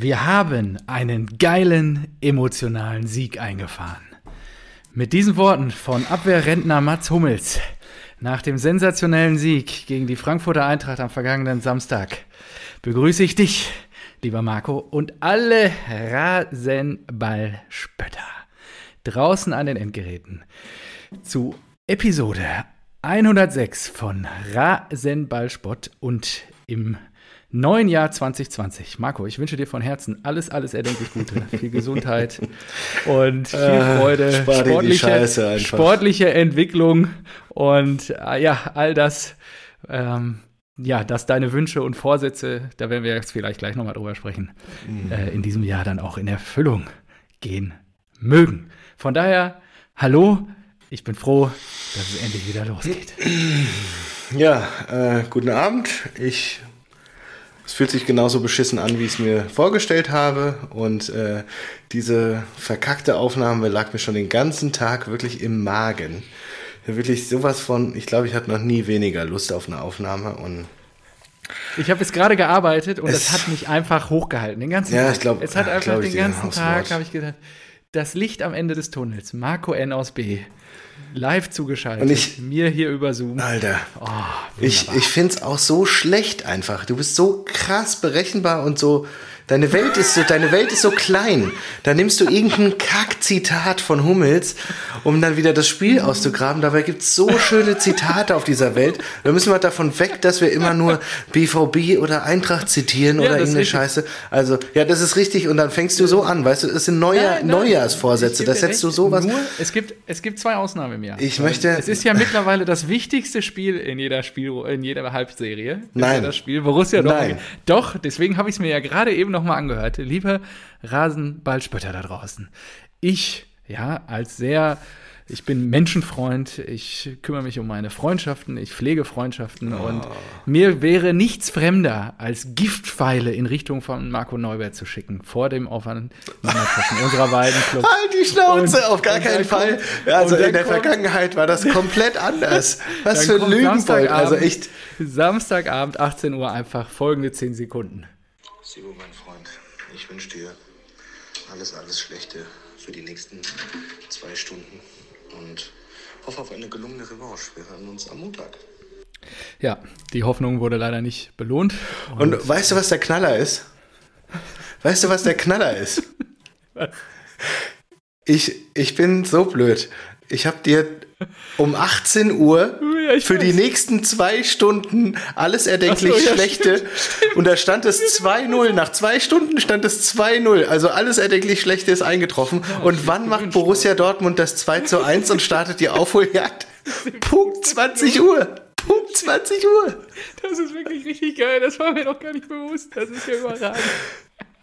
Wir haben einen geilen emotionalen Sieg eingefahren. Mit diesen Worten von Abwehrrentner Mats Hummels nach dem sensationellen Sieg gegen die Frankfurter Eintracht am vergangenen Samstag begrüße ich dich, lieber Marco, und alle Rasenballspötter draußen an den Endgeräten zu Episode 106 von Rasenballspott und im neuen Jahr 2020. Marco, ich wünsche dir von Herzen alles, alles erdenklich Gute. viel Gesundheit und viel äh, Freude, sportliche, sportliche Entwicklung und äh, ja, all das. Ähm, ja, dass deine Wünsche und Vorsätze, da werden wir jetzt vielleicht gleich nochmal drüber sprechen, mhm. äh, in diesem Jahr dann auch in Erfüllung gehen mögen. Von daher, hallo, ich bin froh, dass es endlich wieder losgeht. Ja, äh, guten Abend. Ich es fühlt sich genauso beschissen an, wie ich es mir vorgestellt habe. Und äh, diese verkackte Aufnahme lag mir schon den ganzen Tag wirklich im Magen. Wirklich sowas von, ich glaube, ich hatte noch nie weniger Lust auf eine Aufnahme. Und ich habe jetzt gerade gearbeitet und es, das hat mich einfach hochgehalten, den ganzen ja, Tag. Ich glaub, es hat einfach den ganzen Tag, habe ich gedacht, das Licht am Ende des Tunnels, Marco N aus B live zugeschaltet. Und ich, mir hier über Zoom. Alter. Oh, ich ich finde es auch so schlecht einfach. Du bist so krass berechenbar und so Deine Welt ist so, deine Welt ist so klein. Da nimmst du irgendein Kack-Zitat von Hummels, um dann wieder das Spiel auszugraben. Dabei gibt's so schöne Zitate auf dieser Welt. Da müssen wir davon weg, dass wir immer nur BVB oder Eintracht zitieren ja, oder irgendeine Scheiße. Also, ja, das ist richtig. Und dann fängst du so an, weißt du, es sind Neujahr, nein, nein, Neujahrsvorsätze. Da setzt du sowas. Nur, es gibt, es gibt zwei Ausnahmen im Jahr. Ich möchte. Es ist ja mittlerweile das wichtigste Spiel in jeder Spiel, in jeder Halbserie. Nein. Das Spiel Borussia Dortmund. Nein. Doch, deswegen habe ich es mir ja gerade eben noch nochmal angehört. Liebe Rasenballspötter da draußen, ich, ja, als sehr ich bin Menschenfreund, ich kümmere mich um meine Freundschaften, ich pflege Freundschaften oh. und mir wäre nichts fremder, als Giftpfeile in Richtung von Marco Neubert zu schicken, vor dem Aufeinandertreffen unserer beiden Clubs. Halt die Schnauze, und, auf gar keinen Fall. Kommt, also in der kommt, Vergangenheit war das komplett anders. Was für ein Lügenbold, also echt. Samstagabend, 18 Uhr, einfach folgende 10 Sekunden. Sibo, mein Freund, ich wünsche dir alles, alles Schlechte für die nächsten zwei Stunden und hoffe auf eine gelungene Revanche. Wir hören uns am Montag. Ja, die Hoffnung wurde leider nicht belohnt. Und, und weißt du, was der Knaller ist? Weißt du, was der Knaller ist? Ich, ich bin so blöd. Ich habe dir um 18 Uhr ja, für weiß. die nächsten zwei Stunden alles erdenklich so, ja, Schlechte. Stimmt, stimmt. Und da stand es 2-0. Nach zwei Stunden stand es 2-0. Also alles erdenklich Schlechte ist eingetroffen. Ja, und wann macht Borussia Dortmund das 2 zu 1 und startet die Aufholjagd? Punkt 20 Uhr. Punkt 20 Uhr. Das ist wirklich richtig geil. Das war mir noch gar nicht bewusst. Das ist ja überragend.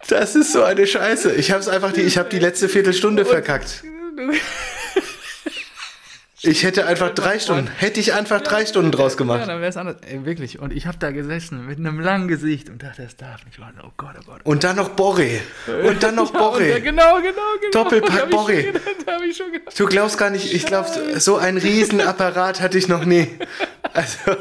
Das ist so eine Scheiße. Ich habe es einfach die, ich habe die letzte Viertelstunde verkackt. Ich hätte einfach drei Stunden, hätte ich einfach drei Stunden draus gemacht. Ja, dann wäre es anders. Ey, wirklich. Und ich habe da gesessen mit einem langen Gesicht und dachte, das darf nicht. Oh Gott, oh Gott. Und dann noch Borre. Und dann noch Borre. Ja, genau, genau, genau. Doppelpack Borre. Du glaubst gar nicht, ich glaube, so ein Riesenapparat hatte ich noch nie. Also.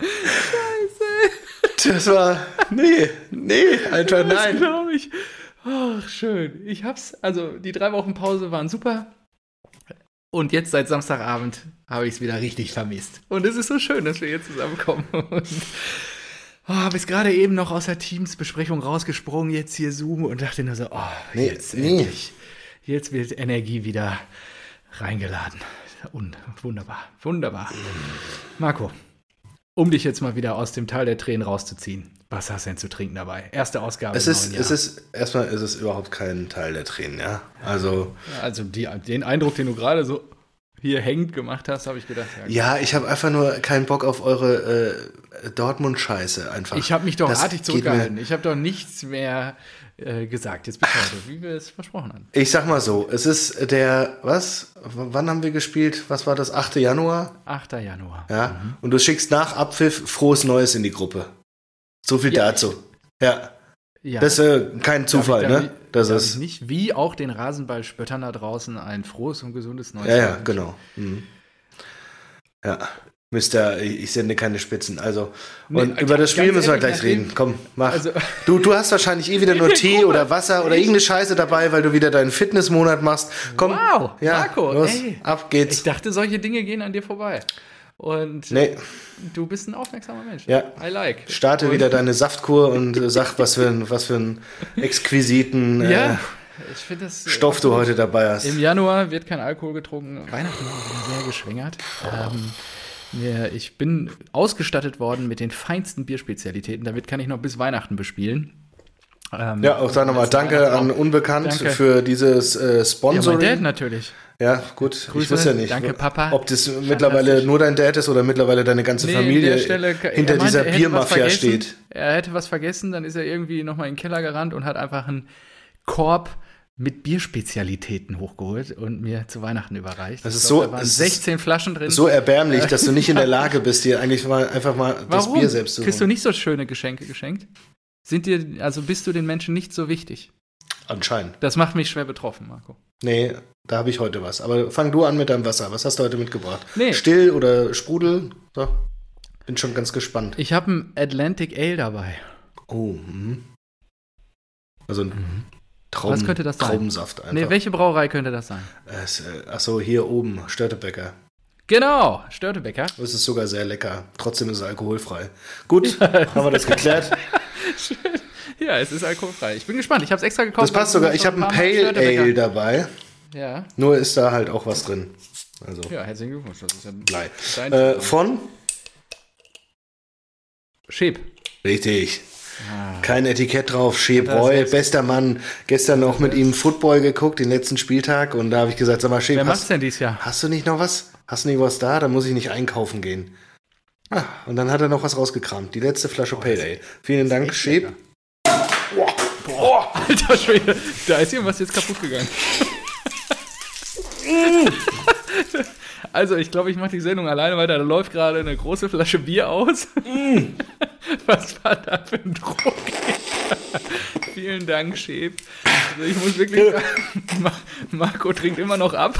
Scheiße. Das war. Nee, nee, einfach nein. Das glaube ich. Ach, schön. Ich hab's, also die drei Wochen Pause waren super. Und jetzt seit Samstagabend habe ich es wieder richtig vermisst. Und es ist so schön, dass wir hier zusammenkommen. Und oh, bis gerade eben noch aus der Teams-Besprechung rausgesprungen, jetzt hier Zoom und dachte nur so, oh, nee, jetzt nee. endlich. Jetzt wird Energie wieder reingeladen. Und wunderbar, wunderbar. Marco, um dich jetzt mal wieder aus dem Tal der Tränen rauszuziehen. Was hast du denn zu trinken dabei? Erste Ausgabe. Es ist, es ist, erstmal ist es überhaupt kein Teil der Tränen, ja. Also, also die, den Eindruck, den du gerade so hier hängend gemacht hast, habe ich gedacht. Ja, ja ich habe einfach nur keinen Bock auf eure äh, Dortmund-Scheiße einfach. Ich habe mich doch das artig zurückgehalten. Ich habe doch nichts mehr äh, gesagt. Jetzt bitte, wie wir es versprochen haben. Ich sag mal so, es ist der, was? W wann haben wir gespielt? Was war das? 8. Januar? 8. Januar. Ja. Mhm. Und du schickst nach Abpfiff frohes Neues in die Gruppe. So viel ja. dazu. Ja. ja. Das ist äh, kein Zufall, darf ich, ne? Das ist nicht wie auch den Rasenballspöttern da draußen ein frohes und gesundes neues Ja, ja, genau. Mhm. Ja. Mister, ich sende keine Spitzen. Also, und nee, über das Spiel müssen wir gleich reden. Komm, mach. Also, du, du hast wahrscheinlich eh wieder nur Tee oder Wasser oder irgendeine Scheiße dabei, weil du wieder deinen Fitnessmonat machst. Komm, wow, ja, Marco, los, ey, ab geht's. Ich dachte, solche Dinge gehen an dir vorbei. Und nee. du bist ein aufmerksamer Mensch. Ja. I like. Starte und wieder deine Saftkur und äh, sag, was für, ein, was für einen exquisiten ja. Äh, das, Stoff du heute dabei hast. Im Januar wird kein Alkohol getrunken. Weihnachten war sehr geschwängert. Ähm, ja, ich bin ausgestattet worden mit den feinsten Bierspezialitäten. Damit kann ich noch bis Weihnachten bespielen. Ähm, ja, auch sag nochmal Danke an Unbekannt danke. für dieses äh, Sponsoring. Ja, mein Dad natürlich. Ja, gut. Grüße, ich wusste ja nicht. Danke, Papa. Ob das mittlerweile nur dein Dad ist oder mittlerweile deine ganze nee, Familie Stelle, hinter meinte, dieser Biermafia steht. Er hätte was vergessen, dann ist er irgendwie nochmal in den Keller gerannt und hat einfach einen Korb mit Bierspezialitäten hochgeholt und mir zu Weihnachten überreicht. Das ist glaub, so, da waren 16 Flaschen drin. So erbärmlich, dass du nicht in der Lage bist, dir eigentlich mal einfach mal Warum? das Bier selbst zu holen. Kriegst du nicht so schöne Geschenke geschenkt? Sind dir, also bist du den Menschen nicht so wichtig? Anscheinend. Das macht mich schwer betroffen, Marco. Nee, da habe ich heute was. Aber fang du an mit deinem Wasser. Was hast du heute mitgebracht? Nee. Still oder Sprudel? So. Bin schon ganz gespannt. Ich habe ein Atlantic Ale dabei. Oh, mh. Also ein mhm. Traum, Was könnte das sein? Traubensaft einfach. Nee, welche Brauerei könnte das sein? Es, äh, achso, hier oben, Störtebecker. Genau, Störtebecker. Es ist sogar sehr lecker. Trotzdem ist es alkoholfrei. Gut, haben wir das geklärt. Schön. Ja, es ist alkoholfrei. Ich bin gespannt. Ich habe es extra gekauft. Das passt sogar. Ich habe ein Pale Ale dabei. Ja. Nur ist da halt auch was drin. Also. Ja, herzlichen Glückwunsch. Das ist ja Blei. Äh, von? Schäb. Richtig. Ah. Kein Etikett drauf, Chebreu, bester Mann. Gestern noch mit ihm Football geguckt, den letzten Spieltag. Und da habe ich gesagt, sag mal, Cheb, Wer macht's denn dieses Jahr? Hast du nicht noch was? Hast du nicht was da? Dann muss ich nicht einkaufen gehen. Ah, und dann hat er noch was rausgekramt. Die letzte Flasche oh, Ale. Vielen Dank, Schäb. Boah, boah, alter Schwede. Da ist irgendwas jetzt kaputt gegangen. Also, ich glaube, ich mache die Sendung alleine weiter. Da läuft gerade eine große Flasche Bier aus. Mm. Was war da für ein Druck? Vielen Dank, Schäb. Also, ich muss wirklich sagen, Marco trinkt immer noch ab.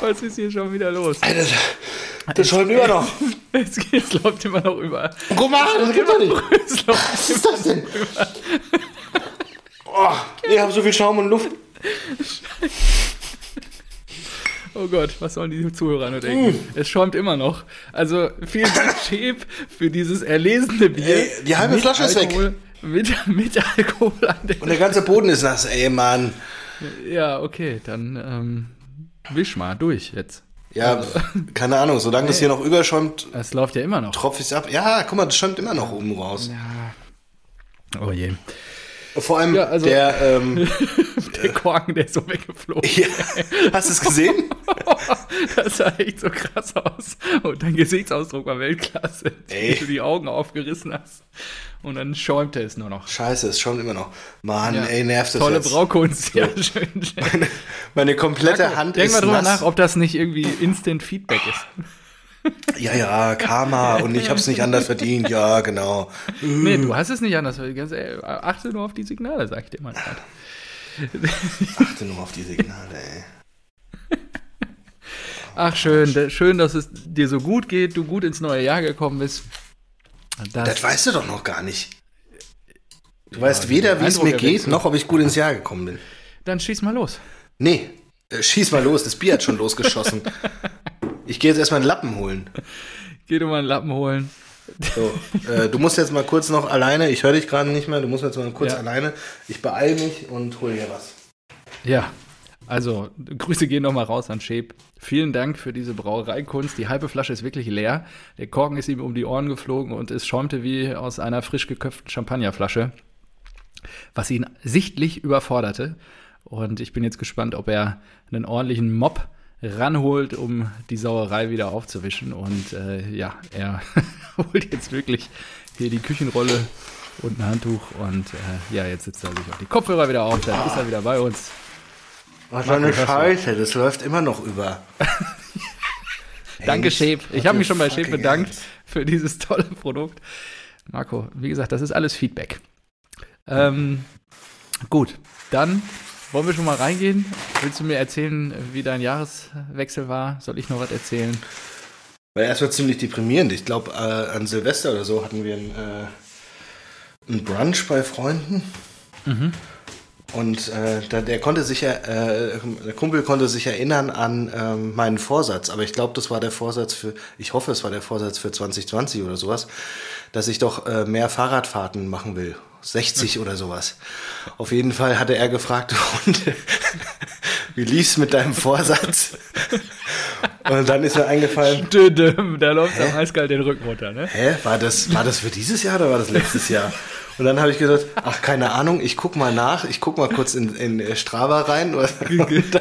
Was ist hier schon wieder los? Alter, das schäumt immer noch. Es, es, läuft immer noch über. Guck mal, das geht doch nicht. Was ist das denn? Oh, ich habe so viel Schaum und Luft. Oh Gott, was sollen die Zuhörer nur denken? Mm. Es schäumt immer noch. Also vielen Dank, Chef, für dieses erlesene Bier. Ey, die halbe Flasche Alkohol, ist weg. Mit, mit Alkohol an der Und der ganze Boden ist nass, ey, Mann. Ja, okay, dann ähm, wisch mal durch jetzt. Ja, also, keine Ahnung, solange das hier noch überschäumt. Es läuft ja immer noch. Tropft es ab. Ja, guck mal, das schäumt immer noch oben raus. Ja. Oh je. Vor allem ja, also, der, ähm, der Korken, der ist so weggeflogen. Ja. Hast du es gesehen? das sah echt so krass aus. Und dein Gesichtsausdruck war Weltklasse, Ey. wie du die Augen aufgerissen hast. Und dann schäumte es nur noch. Scheiße, es schäumt immer noch. Mann, ja. ey, nervt es Tolle jetzt. Braukunst, ja, schön. Meine, meine komplette Hand denk ist Denk mal drüber nass. nach, ob das nicht irgendwie Instant Feedback ist. Ja, ja, Karma und ich habe es nicht anders verdient, ja, genau. Nee, du hast es nicht anders verdient. Achte nur auf die Signale, sag ich dir mal. Achte nur auf die Signale, ey. Ach, schön, schön, dass es dir so gut geht, du gut ins neue Jahr gekommen bist. Das, das weißt du doch noch gar nicht. Du ja, weißt weder, wie es mir geht, noch ob ich gut ins Jahr gekommen bin. Dann schieß mal los. Nee, äh, schieß mal los, das Bier hat schon losgeschossen. Ich gehe jetzt erstmal einen Lappen holen. Geh du mal einen Lappen holen. So, äh, du musst jetzt mal kurz noch alleine, ich höre dich gerade nicht mehr, du musst jetzt mal kurz ja. alleine. Ich beeile mich und hole hier was. Ja, also Grüße gehen nochmal raus an Schäb. Vielen Dank für diese Brauereikunst. Die halbe Flasche ist wirklich leer. Der Korken ist ihm um die Ohren geflogen und es schäumte wie aus einer frisch geköpften Champagnerflasche, was ihn sichtlich überforderte. Und ich bin jetzt gespannt, ob er einen ordentlichen Mob ranholt, um die Sauerei wieder aufzuwischen. Und äh, ja, er holt jetzt wirklich hier die Küchenrolle und ein Handtuch. Und äh, ja, jetzt sitzt er sich auch die Kopfhörer wieder auf. Dann ist er wieder bei uns. Was für eine Scheiße, das läuft immer noch über. Danke, Shape. Ich habe mich schon bei Shape bedankt für dieses tolle Produkt. Marco, wie gesagt, das ist alles Feedback. Ähm, gut, dann wollen wir schon mal reingehen? Willst du mir erzählen, wie dein Jahreswechsel war? Soll ich noch was erzählen? War erstmal ziemlich deprimierend. Ich glaube, äh, an Silvester oder so hatten wir ein, äh, ein Brunch bei Freunden. Mhm. Und äh, der, der, konnte sich, äh, der Kumpel konnte sich erinnern an ähm, meinen Vorsatz, aber ich glaube, das war der Vorsatz für, ich hoffe, es war der Vorsatz für 2020 oder sowas, dass ich doch äh, mehr Fahrradfahrten machen will. 60 oder sowas. Auf jeden Fall hatte er gefragt, und wie lief's mit deinem Vorsatz? Und dann ist mir eingefallen. da läuft am eiskalt den Rücken runter, ne? Hä? War das, war das für dieses Jahr oder war das letztes Jahr? Und dann habe ich gesagt, ach, keine Ahnung, ich guck mal nach, ich guck mal kurz in, in Strava rein.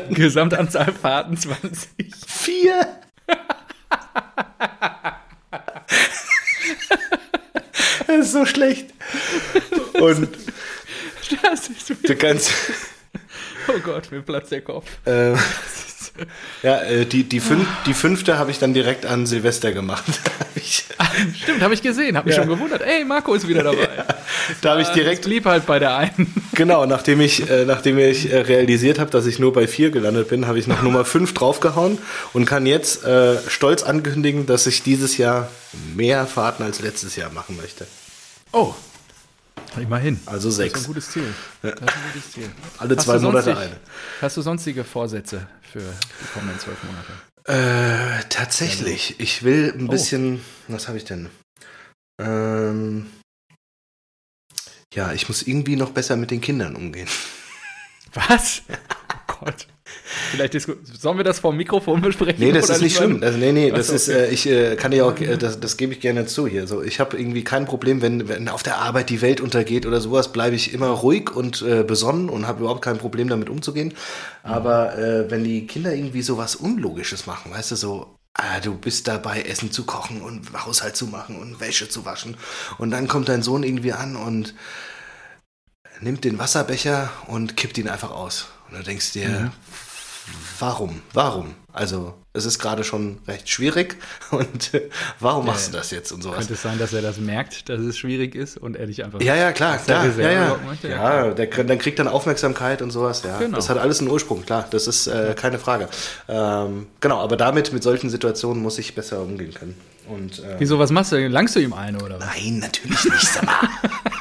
Gesamtanzahl Fahrten 20. Vier! das ist so schlecht. Und du kannst. Oh Gott, mir platzt der Kopf. Ähm, ja, äh, die, die, fünf, die fünfte habe ich dann direkt an Silvester gemacht. Ach, stimmt, habe ich gesehen, habe mich ja. schon gewundert. Ey, Marco ist wieder dabei. Ja, da habe ich direkt. blieb halt bei der einen. Genau, nachdem ich, äh, nachdem ich äh, realisiert habe, dass ich nur bei vier gelandet bin, habe ich noch Nummer fünf draufgehauen und kann jetzt stolz ankündigen, dass ich dieses Jahr mehr Fahrten als letztes Jahr machen möchte. Oh, Immerhin. Also sechs. Das ist ein gutes Ziel. Das ist ein gutes Ziel. Alle hast zwei Monate eine. Hast du sonstige Vorsätze für die kommenden zwölf Monate? Äh, tatsächlich. Ich will ein oh. bisschen. Was habe ich denn? Ähm, ja, ich muss irgendwie noch besser mit den Kindern umgehen. Was? Oh Gott. Vielleicht sollen wir das vom Mikrofon besprechen? Nee, das ist nicht schlimm. Also, nee, nee, das okay. ist, äh, ich äh, kann dir auch, äh, das, das gebe ich gerne zu hier. So, ich habe irgendwie kein Problem, wenn, wenn auf der Arbeit die Welt untergeht oder sowas, bleibe ich immer ruhig und äh, besonnen und habe überhaupt kein Problem damit umzugehen. Aber äh, wenn die Kinder irgendwie so was Unlogisches machen, weißt du, so, Ah, du bist dabei, Essen zu kochen und Haushalt zu machen und Wäsche zu waschen. Und dann kommt dein Sohn irgendwie an und nimmt den Wasserbecher und kippt ihn einfach aus. Und du denkst dir, mhm warum? Warum? Also, es ist gerade schon recht schwierig und warum machst du das jetzt und sowas? Könnte es sein, dass er das merkt, dass es schwierig ist und er dich einfach. Ja, ja, klar, klar. Ja, ja. Möchte? ja der, dann kriegt dann Aufmerksamkeit und sowas. Ja, genau. das hat alles einen Ursprung, klar, das ist äh, keine Frage. Ähm, genau, aber damit, mit solchen Situationen muss ich besser umgehen können. Und, äh, Wieso, was machst du? Langst du ihm eine oder was? Nein, natürlich nicht, sag mal.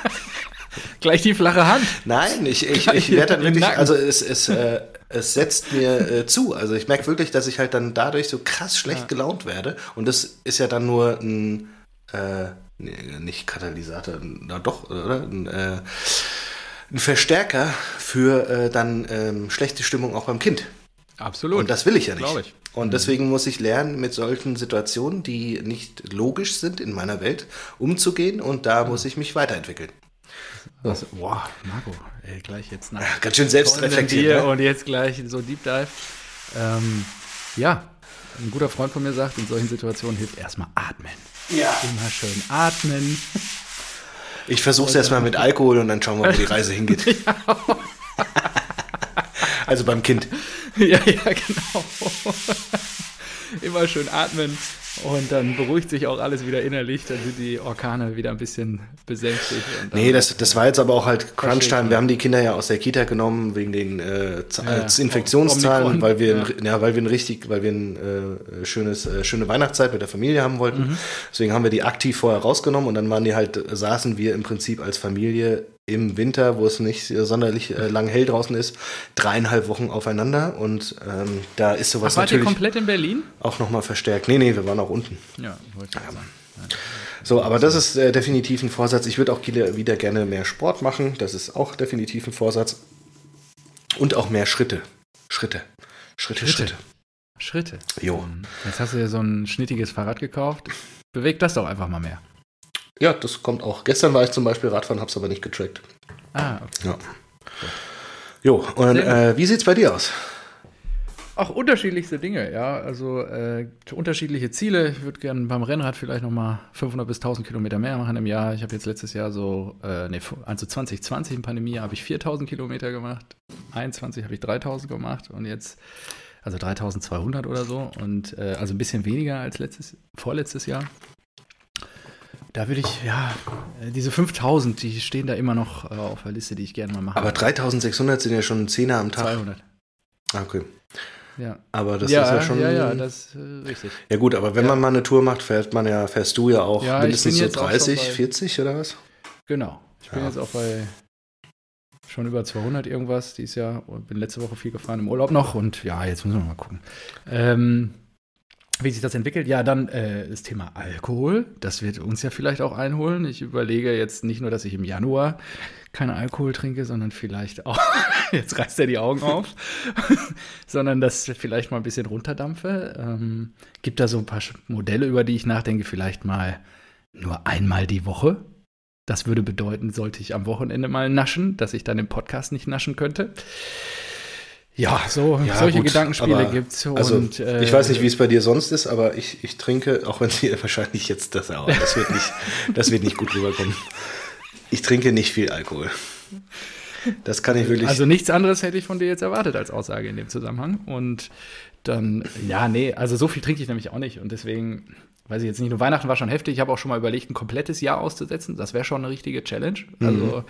Gleich die flache Hand. Nein, ich, ich, ich werde dann wirklich, also es, es, äh, es setzt mir äh, zu. Also ich merke wirklich, dass ich halt dann dadurch so krass schlecht ja. gelaunt werde. Und das ist ja dann nur ein, äh, nee, nicht Katalysator, na doch, oder? Ein, äh, ein Verstärker für äh, dann ähm, schlechte Stimmung auch beim Kind. Absolut. Und das will ich ja nicht. Ich. Und deswegen muss ich lernen, mit solchen Situationen, die nicht logisch sind in meiner Welt, umzugehen. Und da ja. muss ich mich weiterentwickeln. Also, wow, Marco, ey, gleich jetzt nach. Ja, ganz schön selbstreflektiert. Ne? Und jetzt gleich so Deep Dive. Ähm, ja, ein guter Freund von mir sagt, in solchen Situationen hilft erstmal atmen. Ja. Immer schön atmen. Ich versuche es erstmal mit Alkohol und dann schauen wir, wo die Reise hingeht. ja. also beim Kind. Ja, ja, genau. Immer schön atmen, und dann beruhigt sich auch alles wieder innerlich, dann sind die Orkane wieder ein bisschen besänftigt. nee, das, das war jetzt aber auch halt Crunch-Time. Wir haben die Kinder ja aus der Kita genommen wegen den äh, ja, Infektionszahlen, weil wir, ja. ja. weil wir ein richtig, weil wir ein äh, schönes, äh, schöne Weihnachtszeit mit der Familie haben wollten. Mhm. Deswegen haben wir die aktiv vorher rausgenommen und dann waren die halt, saßen wir im Prinzip als Familie im Winter, wo es nicht sonderlich äh, lang hell draußen ist, dreieinhalb Wochen aufeinander und ähm, da ist sowas Ach, wart natürlich. Wart ihr komplett in Berlin? Auch nochmal verstärkt. Nee, nee, wir waren auch unten. Ja, wollte ich sagen. So, aber das ist äh, definitiv ein Vorsatz. Ich würde auch wieder gerne mehr Sport machen. Das ist auch definitiv ein Vorsatz. Und auch mehr Schritte. Schritte. Schritte, Schritte. Schritte. Jo. Ähm, jetzt hast du dir so ein schnittiges Fahrrad gekauft. Beweg das doch einfach mal mehr. Ja, das kommt auch. Gestern war ich zum Beispiel Radfahren, hab's aber nicht getrackt. Ah, okay. Ja. Jo, und äh, wie sieht's bei dir aus? Auch unterschiedlichste Dinge, ja. Also äh, unterschiedliche Ziele. Ich würde gerne beim Rennrad vielleicht nochmal 500 bis 1000 Kilometer mehr machen im Jahr. Ich habe jetzt letztes Jahr so, äh, nee, also 2020 in Pandemie habe ich 4000 Kilometer gemacht. 21 habe ich 3000 gemacht und jetzt, also 3200 oder so. Und äh, also ein bisschen weniger als letztes, vorletztes Jahr. Da würde ich, ja, diese 5000, die stehen da immer noch äh, auf der Liste, die ich gerne mal mache. Aber 3600 sind ja schon Zehner am Tag. 200. Ah, okay. Ja. Aber das ja, ist ja schon. Ja, ja, das ist äh, richtig. Ja gut, aber wenn Ja. man mal eine Tour macht, fährt man ja, fährst du ja auch Ja, mindestens so jetzt auch schon 30, bei- 40 oder was? Genau. Ich bin jetzt auch bei schon über 200 irgendwas dieses Jahr und bin letzte Woche viel gefahren im Urlaub noch und ja, jetzt müssen wir mal gucken. Ähm, wie sich das entwickelt, ja, dann äh, das Thema Alkohol, das wird uns ja vielleicht auch einholen. Ich überlege jetzt nicht nur, dass ich im Januar keinen Alkohol trinke, sondern vielleicht auch, jetzt reißt er die Augen auf, sondern das vielleicht mal ein bisschen runterdampfe. Ähm, gibt da so ein paar Modelle, über die ich nachdenke, vielleicht mal nur einmal die Woche. Das würde bedeuten, sollte ich am Wochenende mal naschen, dass ich dann im Podcast nicht naschen könnte. Ja, so Ja, solche gut, Gedankenspiele gibt's. Also, und, äh, ich weiß nicht, wie es bei dir sonst ist, aber ich, ich trinke, auch wenn sie wahrscheinlich jetzt das, aber das wird nicht, das wird nicht gut rüberkommen. Ich trinke nicht viel Alkohol. Das kann ich wirklich. Also nichts anderes hätte ich von dir jetzt erwartet als Aussage in dem Zusammenhang. Und dann, ja, nee, also so viel trinke ich nämlich auch nicht. Und deswegen, weiß ich jetzt nicht, nur Weihnachten war schon heftig. Ich habe auch schon mal überlegt, ein komplettes Jahr auszusetzen. Das wäre schon eine richtige Challenge. Also,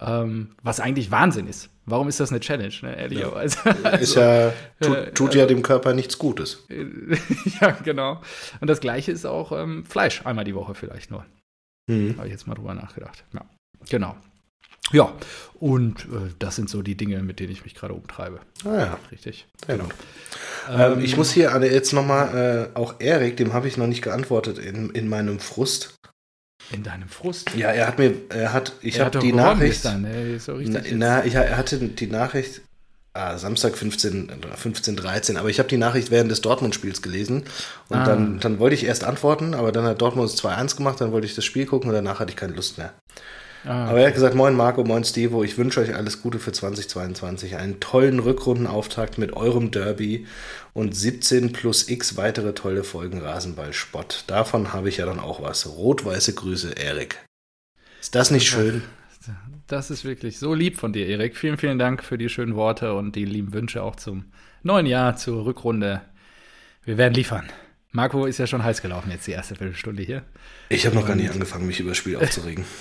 ähm, was eigentlich Wahnsinn ist. Warum ist das eine Challenge, ne, ehrlicherweise? ist ja, äh, tut, tut ja dem Körper nichts Gutes. ja, genau. Und das gleiche ist auch ähm, Fleisch, einmal die Woche vielleicht nur. Mhm. Habe ich jetzt mal drüber nachgedacht. Ja, genau. Ja, und äh, das sind so die Dinge, mit denen ich mich gerade umtreibe. Ah ja, Richtig. sehr gut. Ähm, ich muss hier Anne, jetzt nochmal, äh, auch Erik, dem habe ich noch nicht geantwortet in, in meinem Frust. In deinem Frust. Ja, er hat mir, er hat, ich habe die Nachricht. gestern, ey, so Na, richtig. na ich, er hatte die Nachricht, ah, Samstag 15, 15, 13, aber ich habe die Nachricht während des Dortmund-Spiels gelesen und Ah. dann, dann wollte ich erst antworten, aber dann hat Dortmund es 2-1 gemacht, dann wollte ich das Spiel gucken und danach hatte ich keine Lust mehr. Ah, Aber er hat gesagt, moin Marco, moin Stevo, ich wünsche euch alles Gute für 2022, einen tollen Rückrundenauftakt mit eurem Derby und 17 plus x weitere tolle Folgen Rasenball-Spott. Davon habe ich ja dann auch was. Rot-weiße Grüße, Erik. Ist das nicht schön? das ist wirklich so lieb von dir, Erik. Vielen, vielen Dank für die schönen Worte und die lieben Wünsche auch zum neuen Jahr, zur Rückrunde. Wir werden liefern. Marco ist ja schon heiß gelaufen jetzt die erste Viertelstunde hier. Ich habe noch gar nicht angefangen, mich über das Spiel aufzuregen.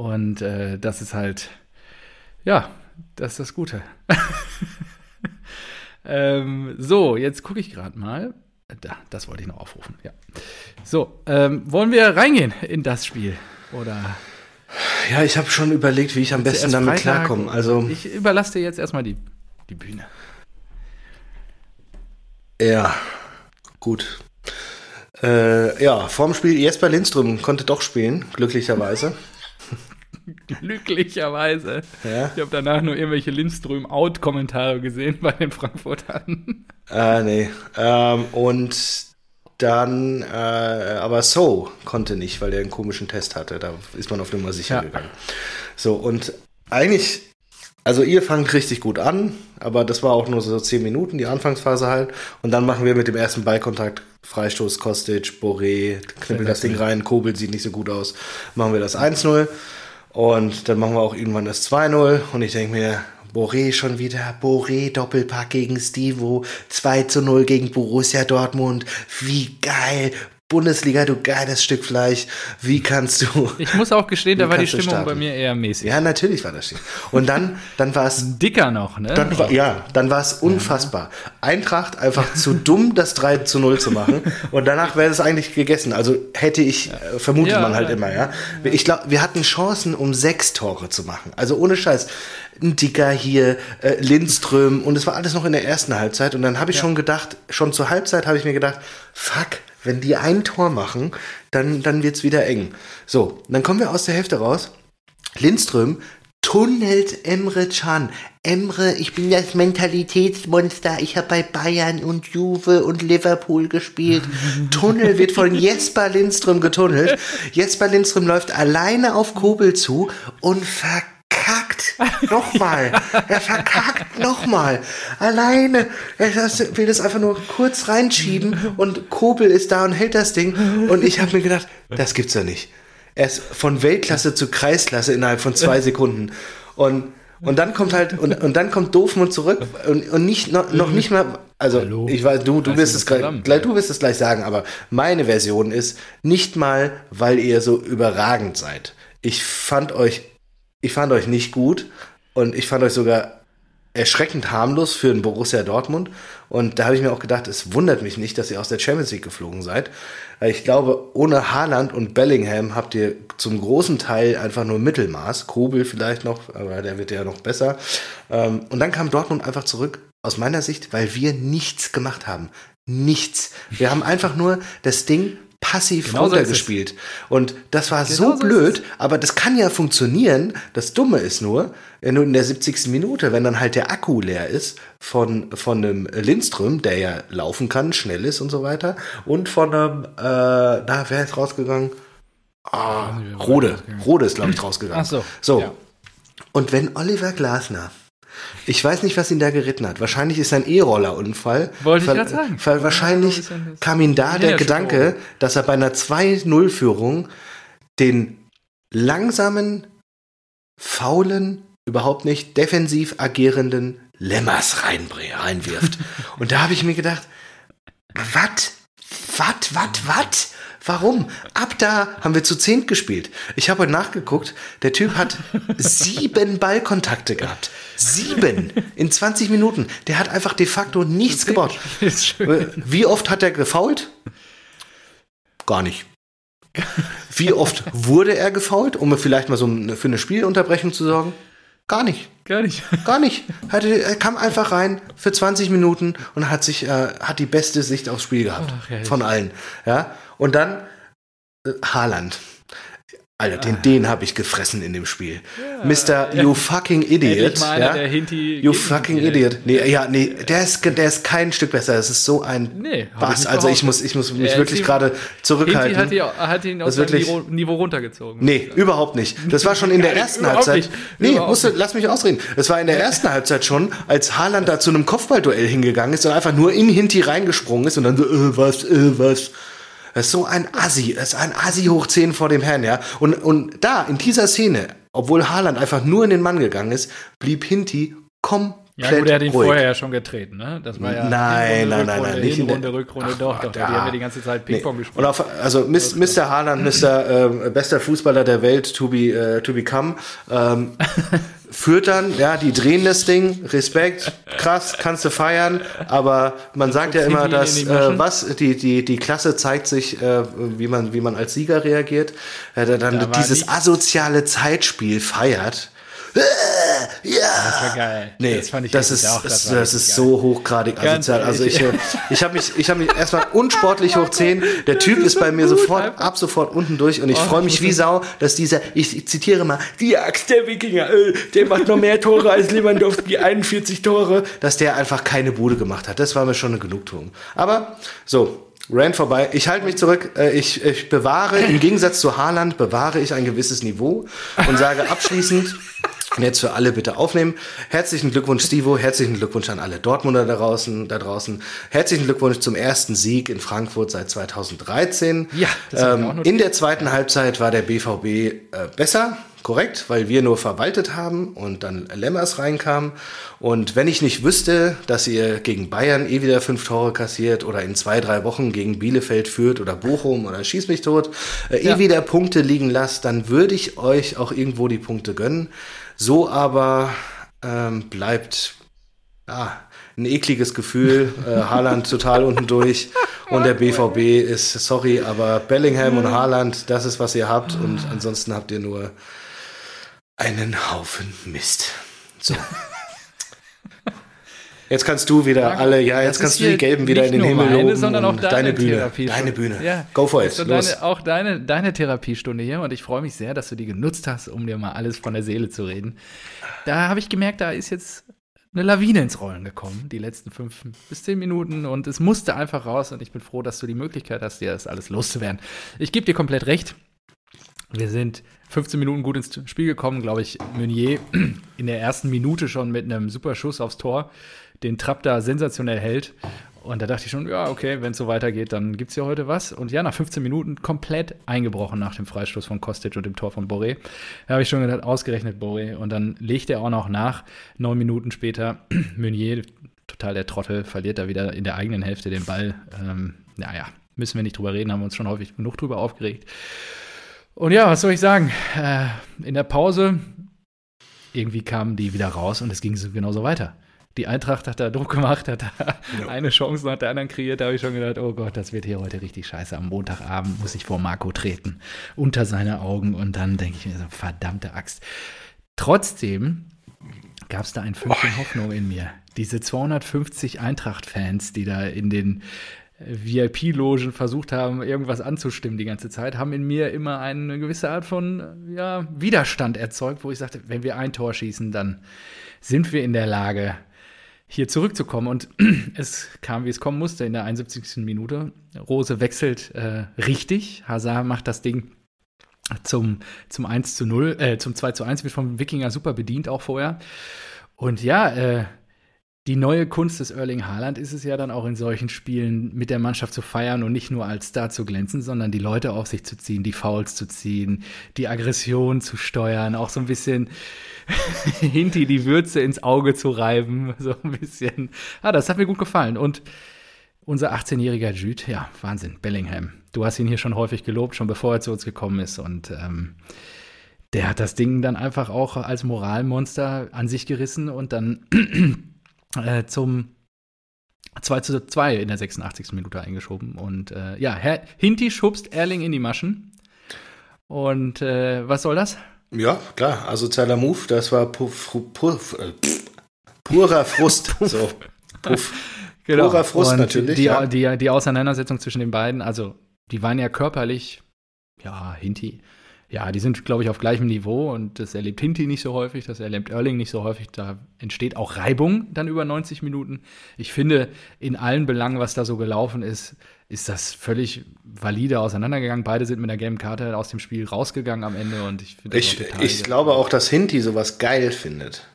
Und äh, das ist halt, ja, das ist das Gute. ähm, so, jetzt gucke ich gerade mal. Da, das wollte ich noch aufrufen, ja. So, ähm, wollen wir reingehen in das Spiel? Oder Ja, ich habe schon überlegt, wie ich am besten damit Freitag? klarkomme. Also, ich überlasse dir jetzt erstmal die, die Bühne. ja, gut. Äh, ja, vorm Spiel Jesper Lindström konnte doch spielen, glücklicherweise. Glücklicherweise. Ja. Ich habe danach nur irgendwelche Lindström-Out-Kommentare gesehen bei den Frankfurtern. Äh, nee. Ähm, und dann, äh, aber So konnte nicht, weil er einen komischen Test hatte. Da ist man auf Nummer sicher Ja. gegangen. So, und eigentlich, also ihr fangt richtig gut an, aber das war auch nur so 10 Minuten, die Anfangsphase halt. Und dann machen wir mit dem ersten Ballkontakt Freistoß, Kostic, Boré, knippelt das Ding rein, Kobel sieht nicht so gut aus, machen wir das 1-0. Und dann machen wir auch irgendwann das 2-0. Und ich denke mir, Boré schon wieder, Boré Doppelpack gegen Stivo, 2 zu 0 gegen Borussia Dortmund. Wie geil. Bundesliga, du geiles Stück Fleisch. Wie kannst du. Ich muss auch gestehen, da war die Stimmung bei starten? mir eher mäßig. Ja, natürlich war das schön. Und dann, dann war es Dicker noch, ne? dann war, ja, dann war es unfassbar. Eintracht einfach zu dumm, das 3 zu 0 zu machen. Und danach wäre es eigentlich gegessen. Also hätte ich, äh, vermutet Ja, man halt ja. immer, ja. Ich glaube, wir hatten Chancen, um sechs Tore zu machen. Also ohne Scheiß. Ein Dicker hier, äh, Lindström und es war alles noch in der ersten Halbzeit. Und dann habe ich schon gedacht, schon zur Halbzeit habe ich mir gedacht, fuck, wenn die ein Tor machen, dann, dann wird's wieder eng. So, dann kommen wir aus der Hälfte raus. Lindström tunnelt Emre Can. Emre, ich bin das Mentalitätsmonster. Ich habe bei Bayern und Juve und Liverpool gespielt. Tunnel wird von Jesper Lindström getunnelt. Jesper Lindström läuft alleine auf Kobel zu und verkackt nochmal. Er verkackt nochmal. Alleine. Er will das einfach nur kurz reinschieben und Kobel ist da und hält das Ding. Und ich habe mir gedacht, das gibt's ja nicht. Er ist von Weltklasse zu Kreisklasse innerhalb von zwei Sekunden. Und, Und dann kommt halt, und, und dann kommt Doofmund zurück und, und nicht, noch, noch nicht mal, also Hallo. ich weiß, du, du wirst es gleich, gleich, du wirst es gleich sagen, aber meine Version ist nicht mal, weil ihr so überragend seid. Ich fand euch, ich fand euch nicht gut und ich fand euch sogar erschreckend harmlos für den Borussia Dortmund. Und da habe ich mir auch gedacht, es wundert mich nicht, dass ihr aus der Champions League geflogen seid. Ich glaube, ohne Haaland und Bellingham habt ihr zum großen Teil einfach nur Mittelmaß. Kobel vielleicht noch, aber der wird ja noch besser. Ähm, und dann kam Dortmund einfach zurück, aus meiner Sicht, weil wir nichts gemacht haben. Nichts. Wir haben einfach nur das Ding passiv genau runtergespielt. Und das war genau so blöd, aber das kann ja funktionieren. Das Dumme ist nur, du in der 70. Minute, wenn dann halt der Akku leer ist von, von einem Lindström, der ja laufen kann, schnell ist und so weiter, und von einem, äh, na, wer ist rausgegangen? Ah, Rode. Rode ist, glaube ich, rausgegangen. Ach so. So. Ja. Und wenn Oliver Glasner ich weiß nicht, was ihn da geritten hat. Wahrscheinlich ist ein E-Roller-Unfall. Wollte ich gerade sagen. Weil wahrscheinlich kam ihm da der Gedanke, dass er bei einer 2-0-Führung den langsamen, faulen, überhaupt nicht defensiv agierenden Lemmers reinwirft. Und da habe ich mir gedacht, was? Was, was, was? Warum? Ab da haben wir zu zehnt gespielt. Ich habe heute nachgeguckt, der Typ hat sieben Ballkontakte gehabt. Sieben in 20 Minuten. Der hat einfach de facto nichts gebaut. Wie oft hat er gefault? Gar nicht. Wie oft wurde er gefault, um vielleicht mal so für eine Spielunterbrechung zu sorgen? Gar nicht. Gar nicht. Gar nicht. Er kam einfach rein für 20 Minuten und hat sich, äh, hat die beste Sicht aufs Spiel gehabt. Ach, von allen. Ja. Und dann äh, Haaland. Alter, den, ah. den habe ich gefressen in dem Spiel. Ja, Mr. Ja. You fucking Idiot. ja? der Hinti you fucking Idiot. Nee, ja, nee, der ist, der ist kein Stück besser. Das ist so ein nee, Bass. Also ich muss, ich muss mich wirklich gerade zurückhalten. Hinti hat, die, hat ihn aus dem Niveau, Niveau, runtergezogen. Nee, überhaupt nicht. Das war schon in der ersten Halbzeit. Nicht. Nee, musste, lass mich ausreden. Das war in der ersten Halbzeit schon, als Haaland da zu einem Kopfballduell hingegangen ist und einfach nur in Hinti reingesprungen ist und dann so, äh, was, äh, was. Das ist so ein Assi, das ist ein Assi hoch 10 vor dem Herrn, ja. Und, und da, in dieser Szene, obwohl Haaland einfach nur in den Mann gegangen ist, blieb Hinti komplett ja, gut, er hat ihn ruhig. vorher ja schon getreten, ne? Das war ja nein, nein, nein, nein, nicht Hinrunde, in der Rückrunde, doch, doch, die haben ja die ganze Zeit Ping-Pong nee. gespielt. Und auf, also Mr. Haaland, Mr. Äh, bester Fußballer der Welt to be, äh, to become, ähm, führt dann, ja, die drehen das Ding, Respekt, krass, kannst du feiern, aber man sagt ja immer, dass äh, was die die die Klasse zeigt sich, äh, wie man wie man als Sieger reagiert, äh, dann da dieses asoziale Zeitspiel feiert ja. Das war geil. Nee, das fand ich das ist, auch, das, das ist so hochgradig asozial. Also ich, äh, ich habe mich, ich habe mich erstmal unsportlich hoch 10. Der Typ ist bei mir sofort, ab sofort unten durch und ich oh, freue mich wie Sau, dass dieser, ich, ich zitiere mal, die Axt der Wikinger, äh, der macht noch mehr Tore als Lewandowski, 41 Tore, dass der einfach keine Bude gemacht hat. Das war mir schon eine Genugtuung. Aber so, Rand vorbei. Ich halte mich zurück. Äh, ich, ich bewahre, im Gegensatz zu Haaland, bewahre ich ein gewisses Niveau und sage abschließend, und jetzt für alle bitte aufnehmen. Herzlichen Glückwunsch, Stivo. Herzlichen Glückwunsch an alle Dortmunder da draußen. Da draußen. Herzlichen Glückwunsch zum ersten Sieg in Frankfurt seit 2013. Ja, das ähm, in der zweiten Halbzeit war der BVB äh, besser korrekt, weil wir nur verwaltet haben und dann Lemmers reinkam. Und wenn ich nicht wüsste, dass ihr gegen Bayern eh wieder fünf Tore kassiert oder in zwei, drei Wochen gegen Bielefeld führt oder Bochum oder Schieß mich tot, äh, eh ja. wieder Punkte liegen lasst, dann würde ich euch auch irgendwo die Punkte gönnen. So aber ähm, bleibt ja, ein ekliges Gefühl. Äh, Haaland total unten durch. Und der BVB ist, sorry, aber Bellingham und Haaland, das ist, was ihr habt. Und ansonsten habt ihr nur einen Haufen Mist. So. Jetzt kannst du wieder alle, ja, jetzt kannst du die Gelben wieder in den Himmel meine, loben. sondern auch deine, deine Bühne. Deine Bühne. Ja. Go for it. Deine, auch deine, deine Therapiestunde hier und ich freue mich sehr, dass du die genutzt hast, um dir mal alles von der Seele zu reden. Da habe ich gemerkt, da ist jetzt eine Lawine ins Rollen gekommen, die letzten fünf bis zehn Minuten und es musste einfach raus und ich bin froh, dass du die Möglichkeit hast, dir das alles loszuwerden. Ich gebe dir komplett recht. Wir sind 15 Minuten gut ins Spiel gekommen, glaube ich. Meunier in der ersten Minute schon mit einem super Schuss aufs Tor, den Trapp da sensationell hält. Und da dachte ich schon, ja, okay, wenn es so weitergeht, dann gibt es ja heute was. Und ja, nach 15 Minuten komplett eingebrochen nach dem Freistoß von Kostic und dem Tor von Boré. Da habe ich schon gedacht, ausgerechnet Boré. Und dann legt er auch noch nach. Neun Minuten später, Meunier, total der Trottel, verliert da wieder in der eigenen Hälfte den Ball. Ähm, naja, müssen wir nicht drüber reden, haben wir uns schon häufig genug drüber aufgeregt. Und ja, was soll ich sagen? Äh, in der Pause, irgendwie kamen die wieder raus und es ging so genauso weiter die Eintracht hat da Druck gemacht, hat da ja. eine Chance nach der anderen kreiert. Da habe ich schon gedacht, oh Gott, das wird hier heute richtig scheiße. Am Montagabend muss ich vor Marco treten, unter seine Augen. Und dann denke ich mir so, verdammte Axt. Trotzdem gab es da ein Fünkchen Hoffnung in mir. Diese 250 Eintracht-Fans, die da in den VIP-Logen versucht haben, irgendwas anzustimmen die ganze Zeit, haben in mir immer eine gewisse Art von ja, Widerstand erzeugt, wo ich sagte, wenn wir ein Tor schießen, dann sind wir in der Lage, hier zurückzukommen. Und es kam, wie es kommen musste, in der 71. Minute. Rose wechselt äh, richtig. Hazard macht das Ding zum, zum 1 zu 0, äh, zum 2 zu 1, wird vom Wikinger super bedient auch vorher. Und ja, äh, die neue Kunst des Erling Haaland ist es ja dann auch in solchen Spielen mit der Mannschaft zu feiern und nicht nur als Star zu glänzen, sondern die Leute auf sich zu ziehen, die Fouls zu ziehen, die Aggression zu steuern, auch so ein bisschen Hinti die Würze ins Auge zu reiben, so ein bisschen. Ah, das hat mir gut gefallen. Und unser 18-jähriger Jude, ja, Wahnsinn, Bellingham. Du hast ihn hier schon häufig gelobt, schon bevor er zu uns gekommen ist. Und ähm, der hat das Ding dann einfach auch als Moralmonster an sich gerissen und dann äh, zum 2 zu 2 in der 86. Minute eingeschoben. Und äh, ja, Herr Hinti schubst Erling in die Maschen. Und äh, was soll das? Ja, klar, asozialer Move, das war puff, puff, äh, purer Frust. so, puff. Genau. Purer Frust Und natürlich. Die, ja. die, die Auseinandersetzung zwischen den beiden, also die waren ja körperlich, ja, Hinti, ja, die sind, glaube ich, auf gleichem Niveau und das erlebt Hinti nicht so häufig, das erlebt Erling nicht so häufig. Da entsteht auch Reibung dann über 90 Minuten. Ich finde, in allen Belangen, was da so gelaufen ist, ist das völlig valide auseinandergegangen. Beide sind mit der gelben Karte aus dem Spiel rausgegangen am Ende und ich finde Ich, ich glaube auch, dass Hinti sowas geil findet.